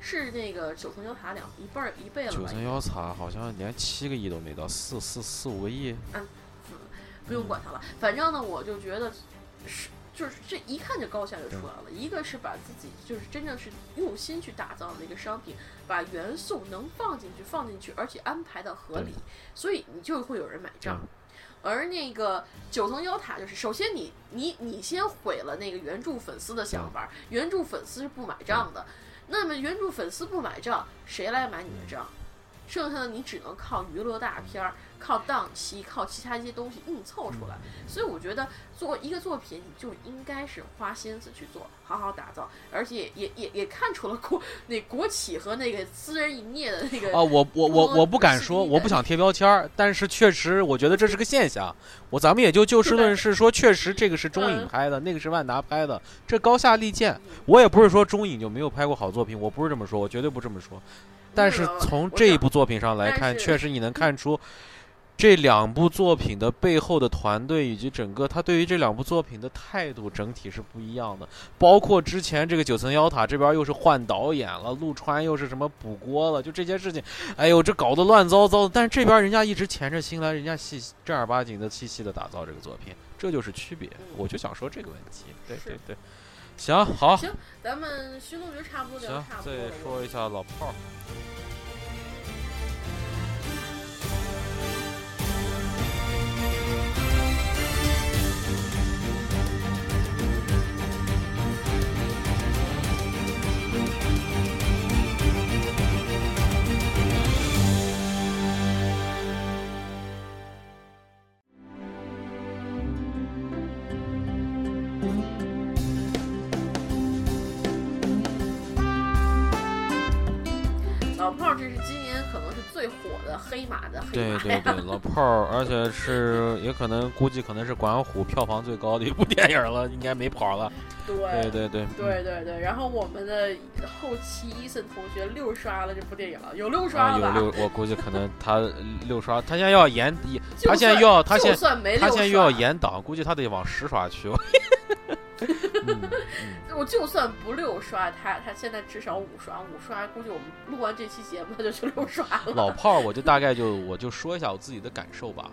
是那个九层妖塔两一半一倍了？九层妖塔好像连七个亿都没到，四四四五个亿。嗯不用管它了，反正呢，我就觉得是。就是这一看就高下就出来了，一个是把自己就是真正是用心去打造的一个商品，把元素能放进去放进去，而且安排的合理，所以你就会有人买账。而那个九层妖塔，就是首先你你你先毁了那个原著粉丝的想法，原著粉丝是不买账的，那么原著粉丝不买账，谁来买你的账？剩下的你只能靠娱乐大片儿、靠档期、靠其他一些东西硬凑出来。所以我觉得做一个作品，你就应该是花心思去做，好好打造，而且也也也看出了国那国企和那个私人营业的那个啊，我我我我不敢说，我不想贴标签儿，但是确实我觉得这是个现象。我咱们也就就事论事说，确实这个是中影嗯拍的，那个是万达拍的，这高下立见。我也不是说中影就没有拍过好作品，我不是这么说，我绝对不这么说。但是从这一部作品上来看，确实你能看出这两部作品的背后的团队以及整个他对于这两部作品的态度整体是不一样的。包括之前这个九层妖塔这边又是换导演了，陆川又是什么补锅了，就这些事情，哎呦，这搞得乱糟糟的。但是这边人家一直潜着心来，人家细正儿八经的、细细的打造这个作品，这就是区别。我就想说这个问题。对对对，行好，行，咱们寻龙诀差不多聊行差，不多再。说一下老炮儿。老炮儿，这是今年可能是最火的黑马的黑马。对对对，老炮儿，而且是也可能估计可能是管虎票房最高的一部电影了，应该没跑了。对对对对，对对对，然后我们的后期伊森同学六刷了这部电影了，有六刷啊，了吧？有六，我估计可能他 六刷，他现在要延，他现在又要他现他现在又要刷延档，估计他得往十刷去。嗯嗯我就算不六刷，他他现在至少五刷，五刷估计我们录完这期节目他就去六刷了。老炮儿，我就大概就我就说一下我自己的感受吧。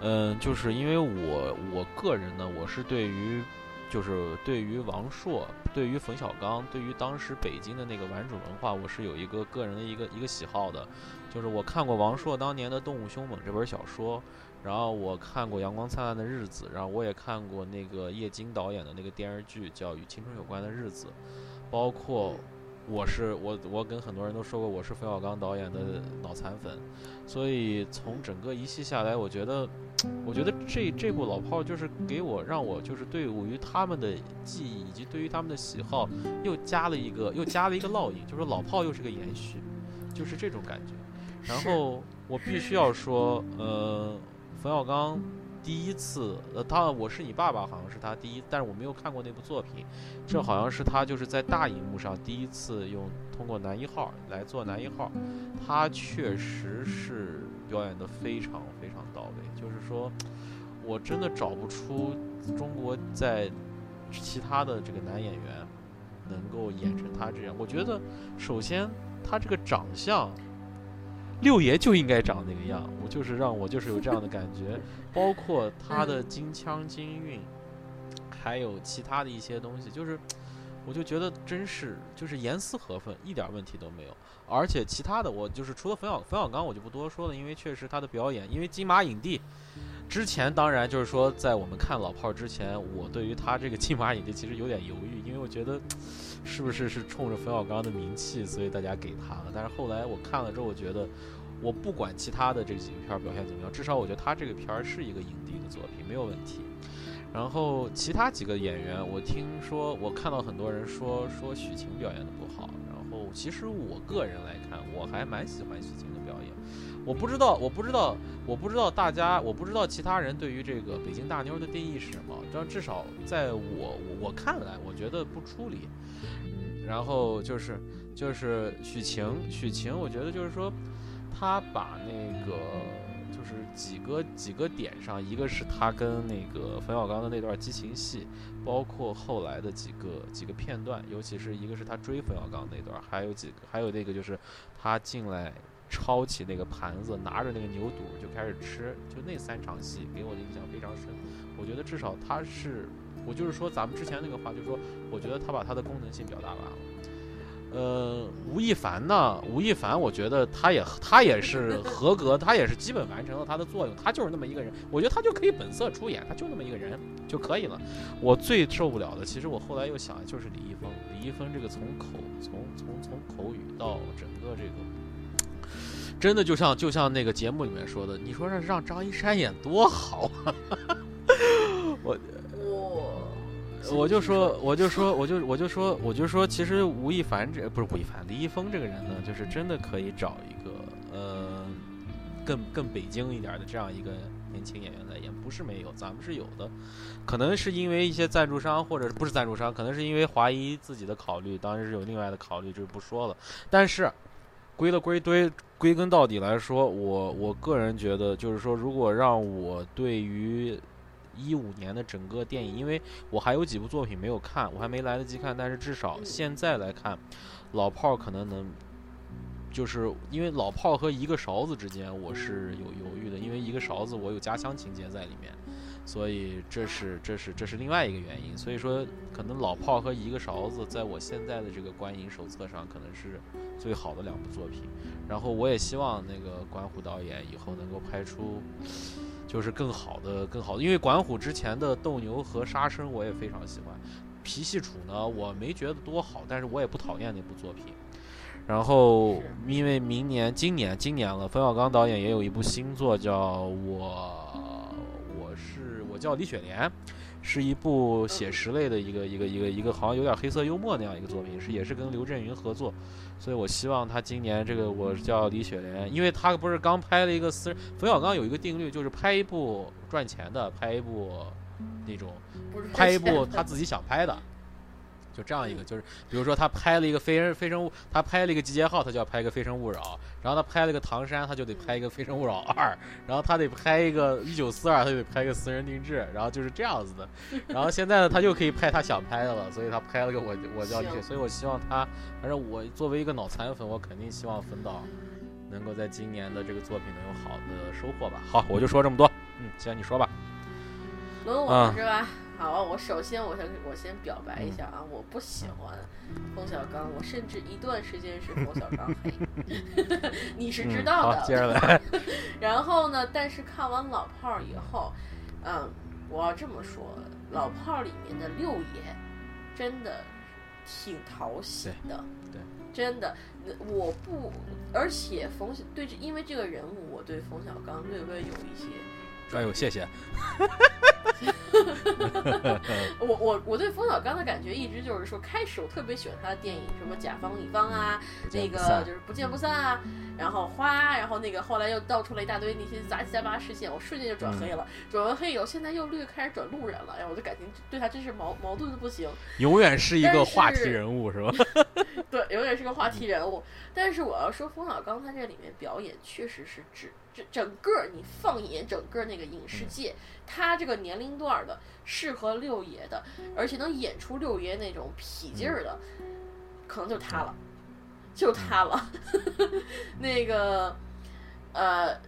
嗯，就是因为我我个人呢，我是对于就是对于王朔、对于冯小刚、对于当时北京的那个玩主文化，我是有一个个人的一个一个喜好的。就是我看过王朔当年的《动物凶猛》这本小说，然后我看过《阳光灿烂的日子》，然后我也看过那个叶京导演的那个电视剧叫《与青春有关的日子》，包括我是我我跟很多人都说过我是冯小刚导演的脑残粉，所以从整个一系下来，我觉得，我觉得这这部老炮儿就是给我让我就是对于他们的记忆以及对于他们的喜好又加了一个又加了一个烙印，就是老炮儿又是个延续，就是这种感觉。然后我必须要说，呃，冯小刚第一次，呃，他我是你爸爸好像是他第一，但是我没有看过那部作品，这好像是他就是在大荧幕上第一次用通过男一号来做男一号，他确实是表演的非常非常到位，就是说，我真的找不出中国在其他的这个男演员能够演成他这样。我觉得，首先他这个长相。六爷就应该长那个样，我就是让我就是有这样的感觉，包括他的金腔金韵，还有其他的一些东西，就是我就觉得真是就是严丝合缝，一点问题都没有。而且其他的我就是除了冯小冯小刚，我就不多说了，因为确实他的表演，因为金马影帝。之前当然就是说，在我们看老炮儿之前，我对于他这个金马影帝其实有点犹豫，因为我觉得是不是是冲着冯小刚的名气，所以大家给他了。但是后来我看了之后，我觉得我不管其他的这几个片表现怎么样，至少我觉得他这个片儿是一个影帝的作品，没有问题。然后其他几个演员，我听说我看到很多人说说许晴表演的不好，然后其实我个人来看，我还蛮喜欢许晴的。我不知道，我不知道，我不知道大家，我不知道其他人对于这个北京大妞的定义是什么。但至少在我我看来，我觉得不出离。嗯，然后就是就是许晴，许晴，我觉得就是说，她把那个就是几个几个点上，一个是她跟那个冯小刚的那段激情戏，包括后来的几个几个片段，尤其是一个是他追冯小刚那段，还有几个还有那个就是他进来抄起那个盘子，拿着那个牛肚就开始吃，就那三场戏给我的印象非常深。我觉得至少他是，我就是说咱们之前那个话，就是说，我觉得他把他的功能性表达完了。呃，吴亦凡呢？吴亦凡，我觉得他也他也是合格，他也是基本完成了他的作用，他就是那么一个人，我觉得他就可以本色出演，他就那么一个人就可以了。我最受不了的，其实我后来又想，就是李易峰，李易峰这个从口从从从口语到整个这个，真的就像就像那个节目里面说的，你说让让张一山演多好啊！我我就说，我就说，我就我就说，我就说，其实吴亦凡这不是吴亦凡，李易峰这个人呢，就是真的可以找一个呃更更北京一点的这样一个年轻演员来演，不是没有，咱们是有的，可能是因为一些赞助商或者不是赞助商，可能是因为华谊自己的考虑，当然是有另外的考虑，就不说了。但是归了归堆，归根到底来说，我我个人觉得，就是说，如果让我对于一五年的整个电影，因为我还有几部作品没有看，我还没来得及看，但是至少现在来看，老炮儿可能能，就是因为老炮儿和一个勺子之间，我是有犹豫的，因为一个勺子我有家乡情节在里面，所以这是这是这是另外一个原因，所以说可能老炮儿和一个勺子在我现在的这个观影手册上可能是最好的两部作品，然后我也希望那个管虎导演以后能够拍出。就是更好的、更好的，因为管虎之前的《斗牛》和《杀生》我也非常喜欢，《皮戏楚》呢我没觉得多好，但是我也不讨厌那部作品。然后因为明年、今年、今年了，冯小刚导演也有一部新作，叫我叫李雪莲，是一部写实类的一个一个一个一个，好像有点黑色幽默那样一个作品，是也是跟刘震云合作。所以我希望他今年这个我叫李雪莲，因为他不是刚拍了一个私人，冯小刚有一个定律，就是拍一部赚钱的，拍一部那种拍一部他自己想拍的，就这样一个，就是比如说他拍了一个非人非诚勿，他拍了一个集结号，他就要拍一个非诚勿扰，然后他拍了个唐山，他就得拍一个非诚勿扰二，然后他得拍一个一九四二，他就得拍一个私人定制，然后就是这样子的，然后现在呢，他又可以拍他想拍的了，所以他拍了个我我叫所以我希望他，反正我作为一个脑残粉，我肯定希望冯导能够在今年的这个作品能有好的收获吧。好，我就说这么多，嗯，行，你说吧。轮我是吧？好，我首先我先我先表白一下啊，我不喜欢冯小刚，我甚至一段时间是 冯小刚黑，你是知嗯道的。好，接着来。然后呢，但是看完老炮儿以后，嗯，我要这么说，老炮儿里面的六爷真的挺讨喜的，对对真的，我不，而且冯对这，因为这个人物，我对冯小刚略微有一些。哎呦，谢谢。我我我对冯小刚的感觉一直就是说，开始我特别喜欢他的电影，什么甲方乙方啊，不那个就是不见不散啊，然后花，然后那个后来又倒出了一大堆那些杂七杂八事件，我瞬间就转黑了，转完黑以后，现在又略开始转路人了，哎，我的感情对他真是矛矛盾的不行，永远是一个话题人物，是吧？对，永远是个话题人物。但是我要说，冯小刚他这里面表演确实是指整整个你放眼整个那个影视界，他这个年龄段儿的适合六爷的，而且能演出六爷那种痞劲儿的，可能就他了，就他了。那个，呃。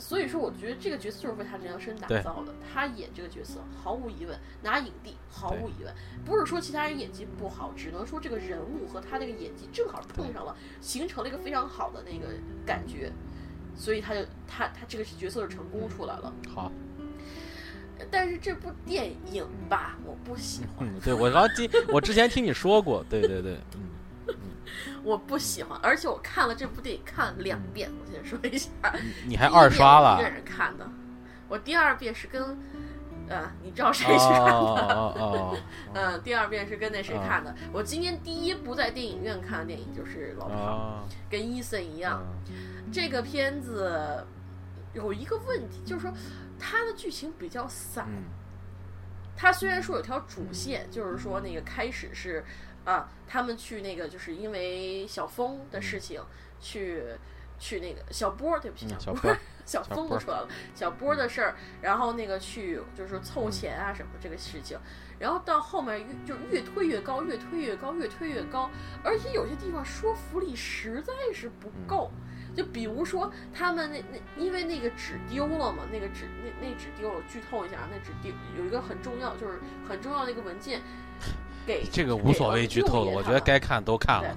所以说，我觉得这个角色就是为他量身打造的。他演这个角色，毫无疑问拿影帝，毫无疑问。不是说其他人演技不好，只能说这个人物和他那个演技正好碰上了，形成了一个非常好的那个感觉，所以他就他他这个角色就成功出来了。好，但是这部电影吧，我不喜欢，嗯，对我刚听，我之前听你说过，对对对，嗯，我不喜欢，而且我看了这部电影看了两遍。我先说一下，你还二刷了一个？人看的，我第二遍是跟呃，你知道谁去看的？哦哦哦 嗯，第二遍是跟那谁啊看的。我今年第一部在电影院看的电影就是《老哦炮》，儿，跟伊森一样。嗯这个片子有一个问题，就是说它的剧情比较散。嗯它虽然说有条主线，就是说那个开始是啊，他们去那个就是因为小峰的事情去。去那个小波，对不起，嗯小波小峰都出来了，小波的事儿，然后那个去就是凑钱啊什么这个事情，然后到后面越就越推越高，越推越高，越推越高，而且有些地方说服力实在是不够。就比如说他们那那因为那个纸丢了嘛，那个纸那那纸丢了，剧透一下，那纸丢有一个很重要，就是很重要的一个文件，给这个无所谓剧透了，我觉得该看都看了。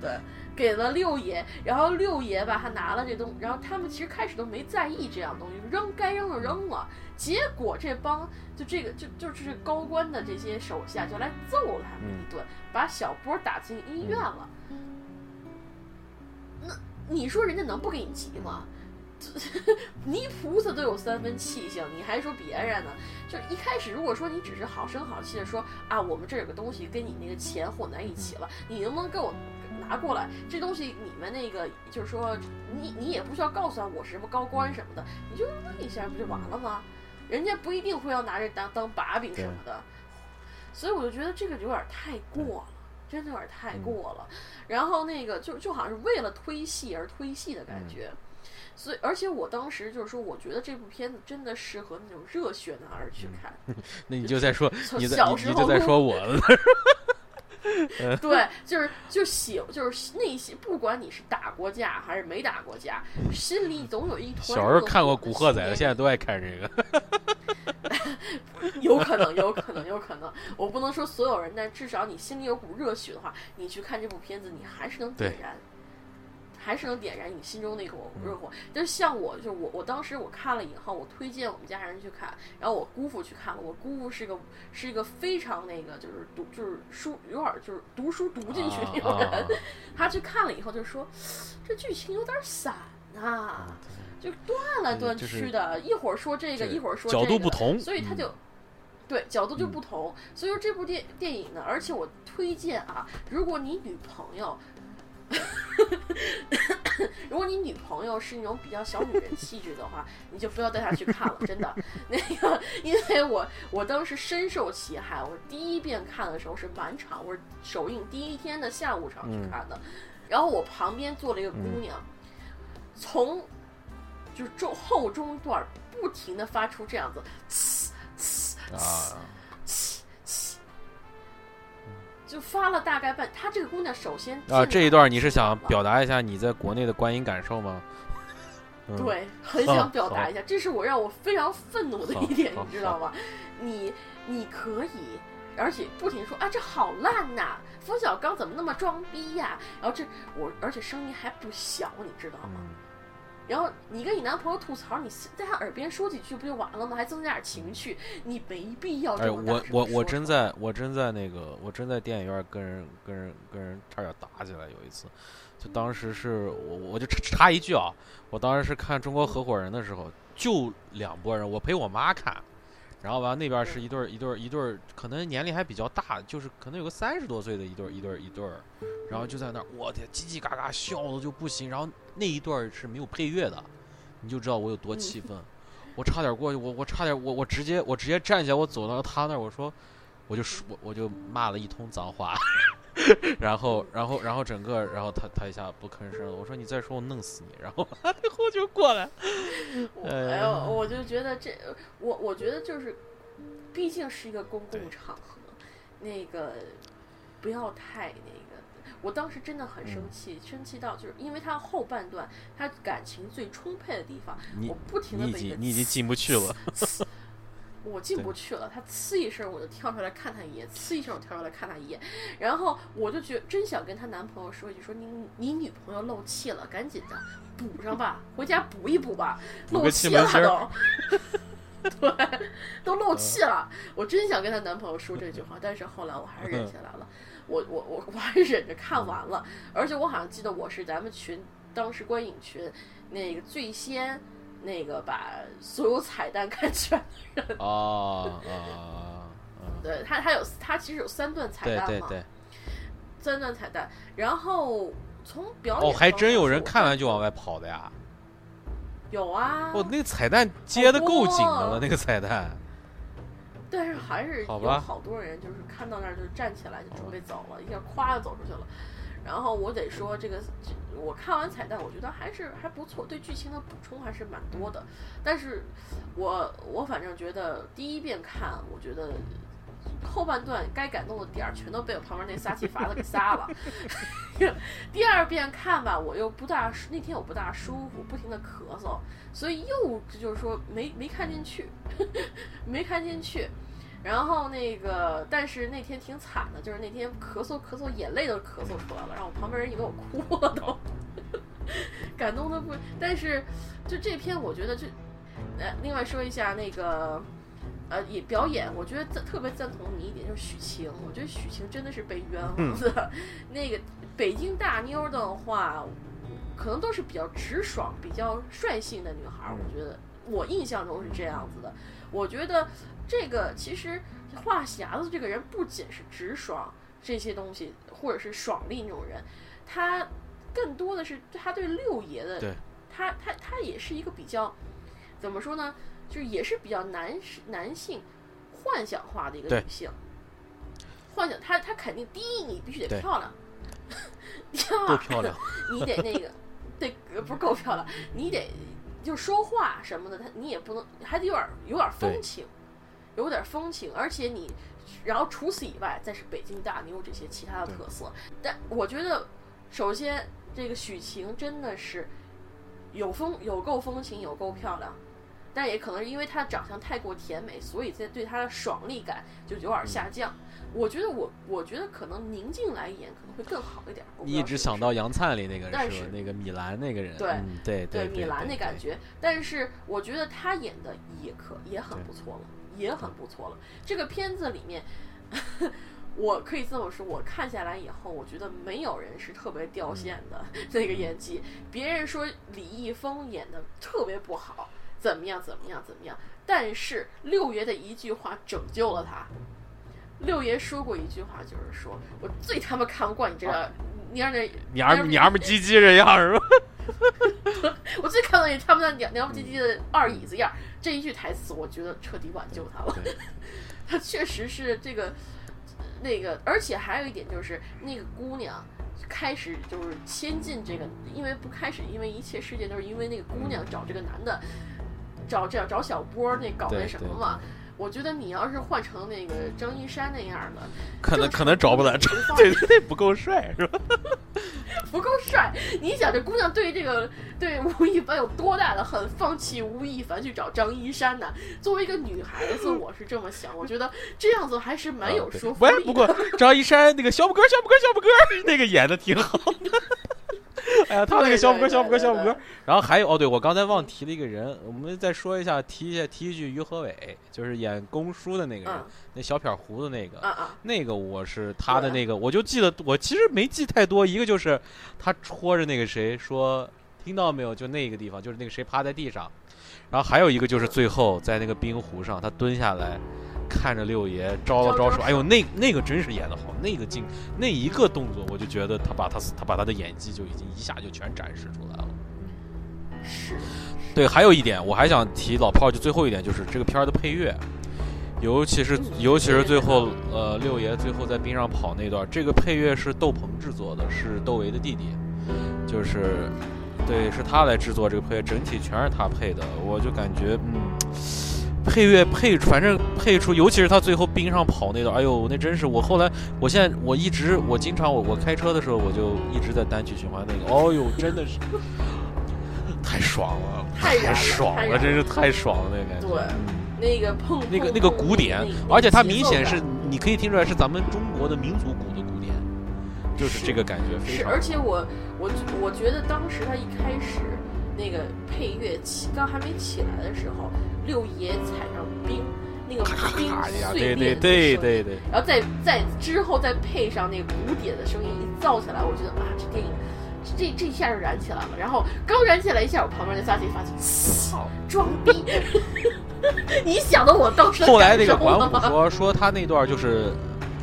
对，给了六爷，然后六爷吧，他拿了这东，然后他们其实开始都没在意这样东西，扔该扔就扔了。结果这帮就这个就就是高官的这些手下就来揍了他们一顿，把小波打进医院了。那你说人家能不给你急吗？泥菩萨都有三分气性，你还说别人呢？就一开始如果说你只是好声好气的说啊，我们这儿有个东西跟你那个钱混在一起了，你能不能给我拿过来？这东西你们那个就是说，你你也不需要告诉他我是什么高官什么的，你就问一下不就完了吗？人家不一定会要拿这当当把柄什么的，所以我就觉得这个有点太过了。真的有点太过了，然后那个就就好像是为了推戏而推戏的感觉，所以而且我当时就是说，我觉得这部片子真的适合那种热血男儿去看，那你就在说，从你在小时候就在说我了。对，就是就喜就是内心，不管你是打过架还是没打过架，心里总有一团。小时候看过《古惑仔》的，现在都爱看这个。有可能，有可能，有可能。我不能说所有人，但至少你心里有股热血的话，你去看这部片子，你还是能点燃，还是能点燃你心中那股嗯热火。就是像我，就是我，我当时我看了以后，我推荐我们家人去看，然后我姑父去看了。我姑父是个是一个非常那个，就是读就是书有点就是读书读进去那种人，啊他去看了以后就说，这剧情有点散啊。就断来断去的，一会儿说这个，一会儿说角度这个不同所以他就、对角度就不同。所以说这部电电影呢，而且我推荐啊，如果你女朋友，如果你女朋友是那种比较小女人气质的话，你就不要带她去看了，真的。那个，因为我我当时深受其害，我第一遍看的时候是满场，我是首映第一天的下午场去看的，然后我旁边坐了一个姑娘，从就是中后中段不停的发出这样子，呲呲啊，就发了大概半。她这个姑娘首先啊，这一段你是想表表达一下你在国内的观影感受吗？嗯，对，很想表达一下，这是我让我非常愤怒的一点，你知道吗？你你可以。而且不停说啊，这好烂呐！冯小刚怎么那么装逼呀、然后这我，而且声音还不小，你知道吗？嗯，然后你跟你男朋友吐槽，你在他耳边说几句不就完了吗？还增加点情趣，你没必要哎，这么大我我我真在我真在那个我真在电影院跟人跟人跟人差点打起来，有一次，就当时是我我就插插一句啊，我当时是看《中国合伙人》的时候，就两拨人，我陪我妈看。然后完那边是一对儿一对儿一对儿，可能年龄还比较大，就是可能有个三十多岁的一对儿一对儿一对儿，然后就在那儿，我天，叽叽嘎嘎笑的就不行。然后那一段儿是没有配乐的，你就知道我有多气愤。我差点过去，我我差点我我直接我直接站起来，我走到他那儿，我说我就说我我就骂了一通脏话，然后然后然后整个然后他他一下不吭声了，我说你再说我弄死你，然后他最后就过来，我哎哎呦，我就觉得这，我我觉得就是，毕竟是一个公共场合，那个不要太那个。我当时真的很生嗯气，生气到就是因为他后半段他感情最充沛的地方，我不停的你已被经你已经进不去了，我进不去了，他呲一声我就跳出来看他一眼，呲一声我跳出来看他一眼，然后我就觉真想跟她男朋友说一句，说你你女朋友漏气了，赶紧的补上吧，回家补一补吧，漏气了都。对，都漏气了。我真想跟她男朋友说这句话，但是后来我还是忍下来了。我我我我还是忍着看完了，而且我好像记得我是咱们群当时观影群那个最先那个把所有彩蛋看全。哦啊啊，对他，他有他其实有三段彩蛋嘛，对对对，三段彩蛋。然后从表演哦，还真有人看完就往外跑的呀！有啊，哦，那个彩蛋接的够紧的了，那个彩蛋。但是还是有好吧好多人就是看到那儿就站起来就准备走了，一下咵就走出去了。然后我得说，这个这我看完彩蛋，我觉得还是还不错，对剧情的补充还是蛮多的。但是我我反正觉得第一遍看，我觉得后半段该感动的点儿全都被我旁边那撒气法子给撒了。第二遍看吧，我又不大那天我不大舒服，不停的咳嗽，所以又就是说没没看进去，没看进去。然后那个，但是那天挺惨的，就是那天咳嗽咳嗽，眼泪都咳嗽出来了，让我旁边人以为我哭了都，感动的不。但是就这篇，我觉得就，呃，另外说一下那个，呃，也表演，我觉得赞特别赞同你一点，就是许晴，我觉得许晴真的是被冤枉的。那个北京大妞的话，可能都是比较直爽、比较率性的女孩儿，我觉得我印象中是这样子的。我觉得这个其实话匣子这个人不仅是直爽这些东西，或者是爽利那种人，他更多的是他对六爷的，他他他也是一个比较怎么说呢，就是也是比较男男性幻想化的一个女性。幻想他，他肯定第一，你必须得漂亮；第二，够漂亮。你得那个，对，呃不是够漂亮，你得就说话什么的，他你也不能，还得有点有点风情，有点风情，而且你，然后除此以外，再是北京大妞这些其他的特色。但我觉得，首先这个许晴真的是有风有够风情，有够漂亮。但也可能是因为她的长相太过甜美，所以在对她的爽利感就有点下降。我觉得我我觉得可能宁静来演可能会更好一点。你一直想到杨灿里那个但是？那个米兰那个人，对嗯对对对米兰那感觉，但是我觉得她演的也可也很不错了，也很不错了。这个片子里面，我可以这么说，我看下来以后，我觉得没有人是特别掉线的、这个演技。别人说李易峰演的特别不好，怎么样怎么样怎么样，但是六爷的一句话拯救了他。六爷说过一句话，就是说我最他妈看不惯你这个蔫儿的娘娘们唧唧这样是吧？我最看到也他们那娘娘们唧唧的二椅子样儿，这一句台词，我觉得彻底挽救他了。他确实是这个那个，而且还有一点就是那个姑娘开始就是牵进这个，因为不开始，因为一切事件都是因为那个姑娘找这个男的，找这样找小波那搞那什么嘛。我觉得你要是换成那个张一山那样的，可能可能找不来，这对对对不够帅是吧？不够帅。你想这姑娘对这个对吴亦凡有多大的恨，放弃吴亦凡去找张一山呢？作为一个女孩子，我是这么想，我觉得这样子还是蛮有说服力不过张一山那个小拇哥小拇哥小拇哥那个演的挺好的。哎呀，他那个小拇哥小拇哥小拇哥。然后还有哦，对我刚才忘提了一个人，我们再说一下，提一下提一句于和伟，就是演公叔的那个人，嗯。那小撇胡子那个，那个我是他的那个，我就记得我其实没记太多，一个就是他戳着那个谁说，听到没有？就那个地方，就是那个谁趴在地上，然后还有一个就是最后在那个冰湖上，他蹲下来看着六爷招了招手，哎呦，那那个真是演的好，那个镜那一个动作，我就觉得他把他他把他的演技就已经一下就全展示出来了。是对，还有一点我还想提老炮，就最后一点就是这个片儿的配乐，尤其是嗯尤其是最后呃六爷最后在冰上跑那段，这个配乐是窦鹏制作的，是窦唯的弟弟，就是对是他来制作这个配乐，整体全是他配的，我就感觉嗯。配乐配，反正配出，尤其是他最后冰上跑那段，哎呦，那真是我后来，我现在我一直，我经常我我开车的时候，我就一直在单曲循环那个，哦呦，真的是太爽了，太爽了，真是太爽了那个感觉。对嗯那个碰那个那个鼓点那，个而且它明显是你可以听出来是咱们中国的民族鼓的鼓点，就是这个感觉非是，常。而且我我我觉得当时他一开始那个配乐起刚还没起来的时候，六爷踩上冰，那个冰碎裂的声音对对对，然后再再之后再配上那个鼓点的声音一造起来，我觉得啊，这电影这这一下就燃起来了，然后刚燃起来一下，我旁边那仨姐发现，操，装逼！你想的我当时的后来那个管虎 说说他那段就是，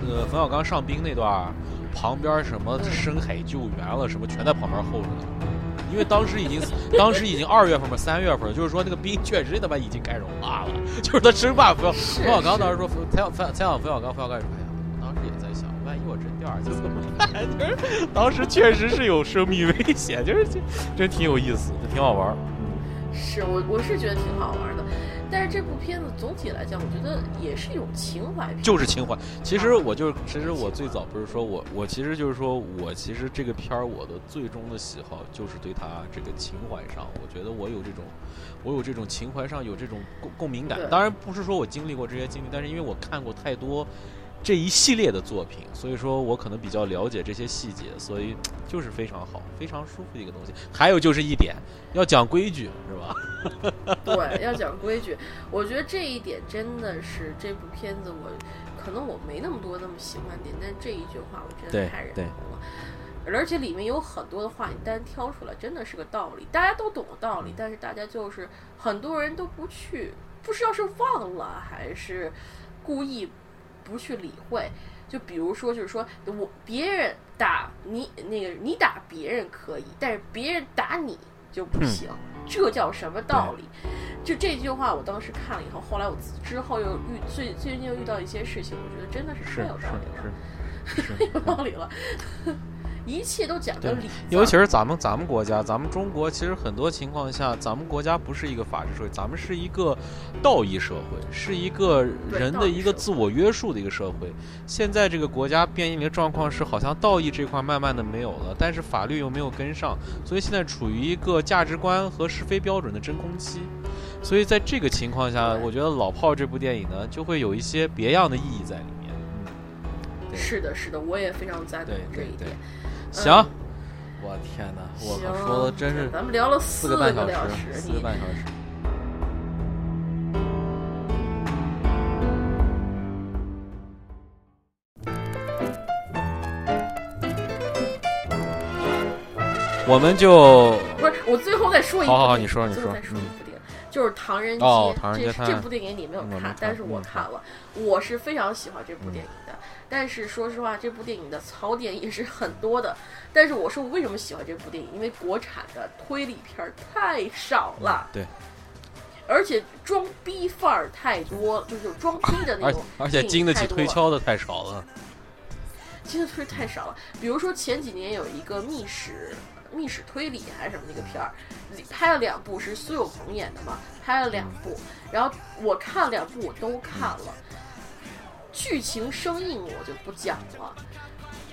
呃，冯小刚上冰那段，旁边什么嗯深海救援了什么，全在旁边候着呢。因为当时已经，当时已经二月份嘛，三月份，就是说那个冰 确实他妈已经开始化了，就是他生怕冯是冯小刚当时说采访采采访冯小刚，冯小刚说，哎呀，我当时也在想，万一我真掉下去怎么办？就是当时确实是有生命危险，就是这真挺有意思，挺好玩儿。是我我是觉得挺好玩的，但是这部片子总体来讲，我觉得也是一种情怀片，就是情怀。其实我就是，其实我最早不是说我，我其实就是说我其实这个片儿我的最终的喜好就是对它这个情怀上，我觉得我有这种，我有这种情怀上有这种共共鸣感。当然不是说我经历过这些经历，但是因为我看过太多。这一系列的作品，所以说我可能比较了解这些细节，所以 就是非常好、非常舒服的一个东西。还有就是一点，要讲规矩，是吧？对，要讲规矩。我觉得这一点真的是这部片子我，可能我没那么多那么喜欢点，但这一句话我真的太认同了。而且里面有很多的话，你单挑出来真的是个道理，大家都懂道理，但是大家就是很多人都不去，不知道是忘了还是故意不去理会。就比如说，就是说我别人打你那个你打别人可以，但是别人打你就不行，这叫什么道理？就这句话，我当时看了以后，后来我之后又遇最最近又遇到一些事情，我觉得真的是是太有道理了。太有道理了，一切都讲究对理。尤其是咱们咱们国家，咱们中国其实很多情况下，咱们国家不是一个法治社会，咱们是一个道义社会，是一个人的一个自我约束的一个社会。现在这个国家面临的状况是，好像道义这块慢慢的没有了，但是法律又没有跟上，所以现在处于一个价值观和是非标准的真空期。所以在这个情况下，我觉得《老炮》这部电影呢，就会有一些别样的意义在里面。对。是的，是的，我也非常赞同这一点。行，我天哪，我靠，说的真是咱们聊了四个个半小小时，四个半小时。我们就不是我最后再说一部好好好你说你说嗯再说一部电影，就是《唐人街》哦唐人街探案这这部电影你没有看，看但是我嗯看了，我是非常喜欢这部电影的。但是说实话，这部电影的槽点也是很多的。但是我说我为什么喜欢这部电影？因为国产的推理片儿太少了，对，而且装逼范儿太多，就是有装逼的那种而且经得起推敲的太少了。真的是太少了。比如说前几年有一个密室密室推理还是什么那个片儿，里拍了两部，是苏有朋演的嘛，拍了两部，然后我看了两部我都看了，剧情生硬我就不讲了。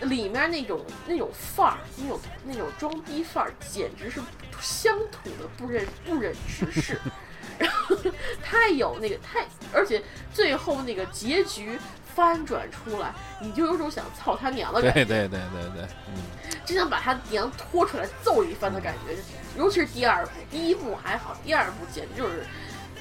里面那种那种范儿，那种那种装逼范儿，简直是乡土的不忍不忍直视，然后太有那个太，而且最后那个结局翻转出来，你就有种想操他娘的感觉对，对对对对，嗯，真想把他娘拖出来揍一番的感觉。尤其是第二部，第一部还好，第二部简直就是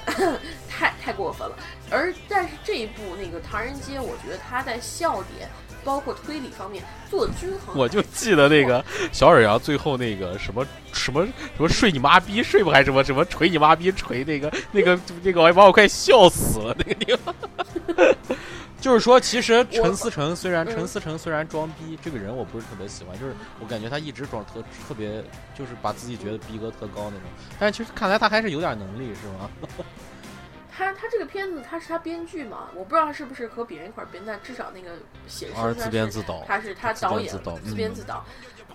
太太过分了。而但是这一部那个《唐人街》，我觉得他在笑点包括推理方面做的均衡。我就记得那个小沈阳最后那个什么什么什么睡你妈逼睡不还是什么什么锤你妈逼锤那个那个那个，我把我快笑死了那个地方。就是说，其实陈思诚虽然嗯陈思诚虽然装逼，这个人我不是特别喜欢，就是我感觉他一直装特特别，就是把自己觉得逼格特高那种。但是其实看来他还是有点能力，是吗？他他这个片子他是他编剧嘛，我不知道他是不是和别人一块儿编，但至少那个显示而是自出他是编自导。他是他导演自编嗯自导，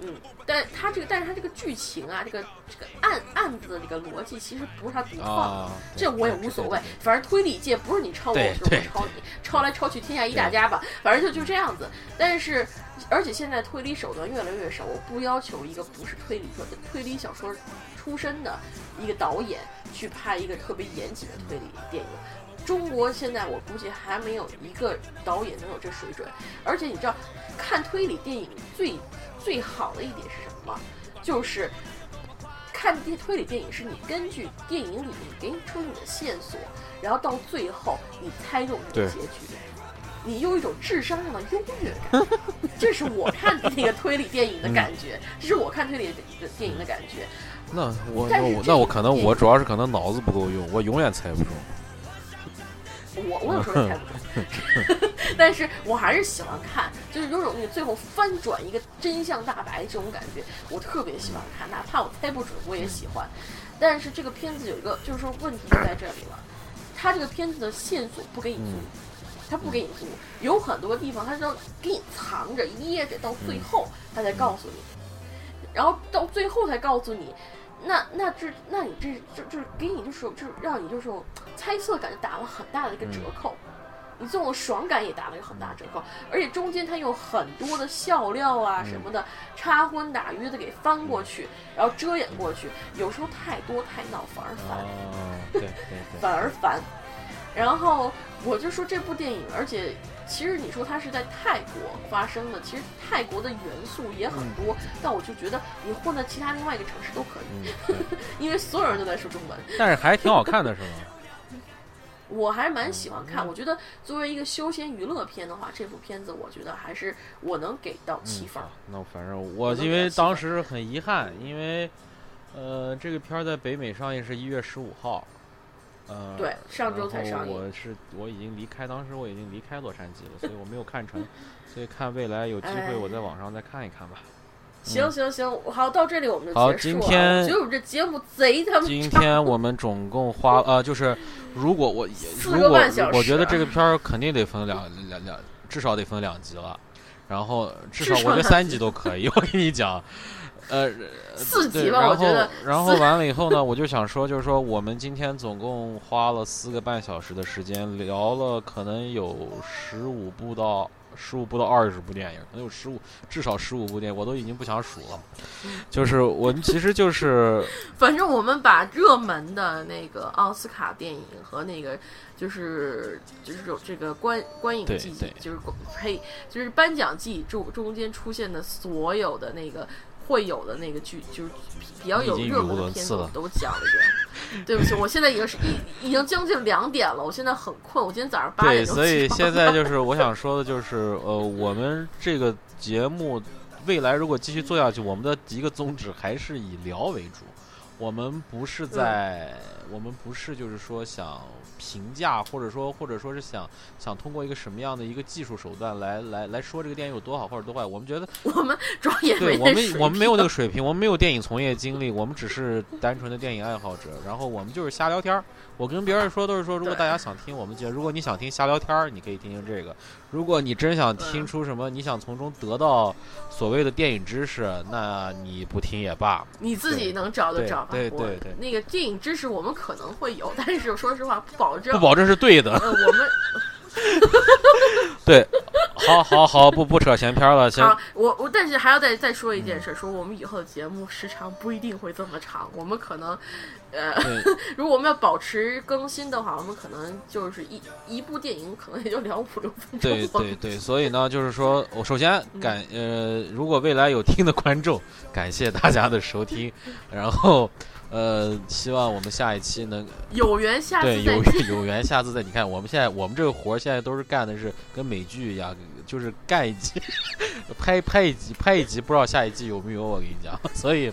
嗯，但他这个但是他这个剧情啊，这个这个案案子的这个逻辑其实不是他独创的。啊，这我也无所谓，反正推理界不是你抄我，就是我抄你，抄来抄去天下一大家吧，反正就就这样子。但是，而且现在推理手段越来越少，我不要求一个不是推理说推理小说出身的一个导演去拍一个特别严谨的推理电影。中国现在我估计还没有一个导演能有这水准，而且你知道，看推理电影最最好的一点是什么吗？就是看电推理电影是你根据电影里面给你出你的线索，然后到最后你猜中这个结局。你有一种智商上的优越感。这是我看那个推理电影的感觉，这是我看推理的电影的感觉。那我那我那我可能我主要是可能脑子不够用，我永远猜不中。我我有时候也猜不中，但是我还是喜欢看，就是有种那个最后翻转一个真相大白这种感觉，我特别喜欢看，哪怕我猜不准我也喜欢。但是这个片子有一个就是说问题就在这里了，它这个片子的线索不给你嗯足，它不给你足，有很多地方他是要给你藏着掖着，到最后他才告诉你，然后到最后才告诉你。那那这那你这这就是给你就是就是让你就是猜测感打了很大的一个折扣，你这种爽感也打了一个很大折扣，而且中间它有很多的笑料啊什么的，插荤打鱼的给翻过去，然后遮掩过去，有时候太多太闹反而烦。哦，对对对，反而烦。然后我就说这部电影，而且其实你说它是在泰国发生的，其实泰国的元素也很多，但我就觉得你混在其他另外一个城市都可以，嗯，因为所有人都在说中文。但是还挺好看的，是吗？我还是蛮喜欢看，我觉得作为一个休闲娱乐片的话，这部片子我觉得还是我能给到七分儿。那反正我因为当时很遗憾，因为呃，这个片儿在北美上映是一月十五号，呃，对上周才上映我是我已经离开，当时我已经离开洛杉矶了，所以我没有看成，所以看未来有机会我在网上再看一看吧。行行行，好，到这里我们就好结束了。今天我觉得我们这节目贼他妈今天我们总共花呃，就是如果我四如果个半小时我觉得这个片儿肯定得分两两两，至少得分两集了。然后至少我觉得三集都可以，我跟你讲，呃，四集吧对然后我觉得然后完了以后呢，我就想说，就是说我们今天总共花了四个半小时的时间，聊了可能有十五部到十五部到二十部电影，可能有十五至少十五部电影，我都已经不想数了。就是我们 其实就是反正我们把热门的那个奥斯卡电影和那个就是就是有这个观观影季就是呸，就是颁奖季中中间出现的所有的那个会有的那个剧，就是比比较有热门的片子，都讲了一遍。对不起，我现在已经是已已经将近两点了，我现在很困，我今天早上八，点对所以现在就是我想说的，就是呃，我们这个节目未来如果继续做下去，我们的一个宗旨还是以聊为主。我们不是在，我们不是就是说想评价，或者说或者说是想想通过一个什么样的一个技术手段来来来说这个电影有多好或者多坏。我们觉得 我们主要也对我们我们没有那个水平，我们没有电影从业经历，我们只是单纯的电影爱好者。然后我们就是瞎聊天儿。我跟别人说都是说，如果大家想听我们节，如果你想听瞎聊天儿，你可以听听这个；如果你真想听嗯出什么，你想从中得到所谓的电影知识，那你不听也罢。你自己能找就对找吧。我对对对那个电影知识我们可能会有，但是说实话不保证。不保证是对的。呃，我们 对，好好好，不不扯闲篇了，先好，我我但是还要再再说一件事，说我们以后的节目时长不一定会这么长，我们可能，呃，如果我们要保持更新的话，我们可能就是一一部电影可能也就聊五六分钟。对对对，所以呢，就是说我首先感呃，如果未来有听的观众，感谢大家的收听，然后呃，希望我们下一期能有缘下次对有。有缘，下次再你看，我们现在我们这个活儿现在都是干的是跟美剧一样，就是干一集，拍拍一集，拍一集，不知道下一季有没有，我跟你讲，所以。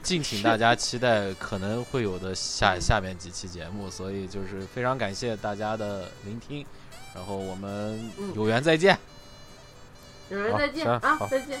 敬请大家期待可能会有的下下面几期节目，所以就是非常感谢大家的聆听，然后我们嗯有缘再见。有缘再见啊，再见。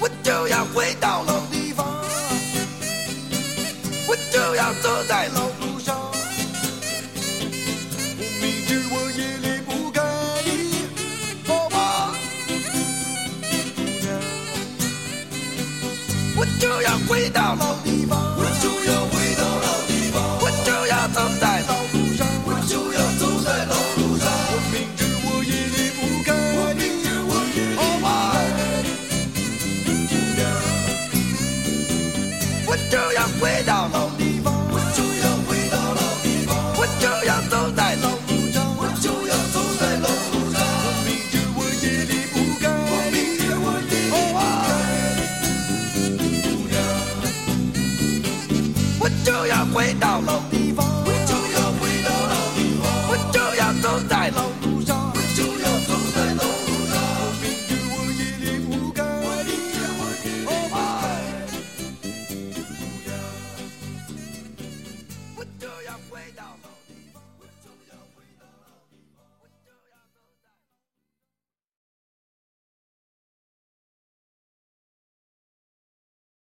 我就要回到老地方，我就要走在老路上。我明知我也离不开你，好吗，姑娘？我就要回到老地方，我就要回到老地方，我就要走在。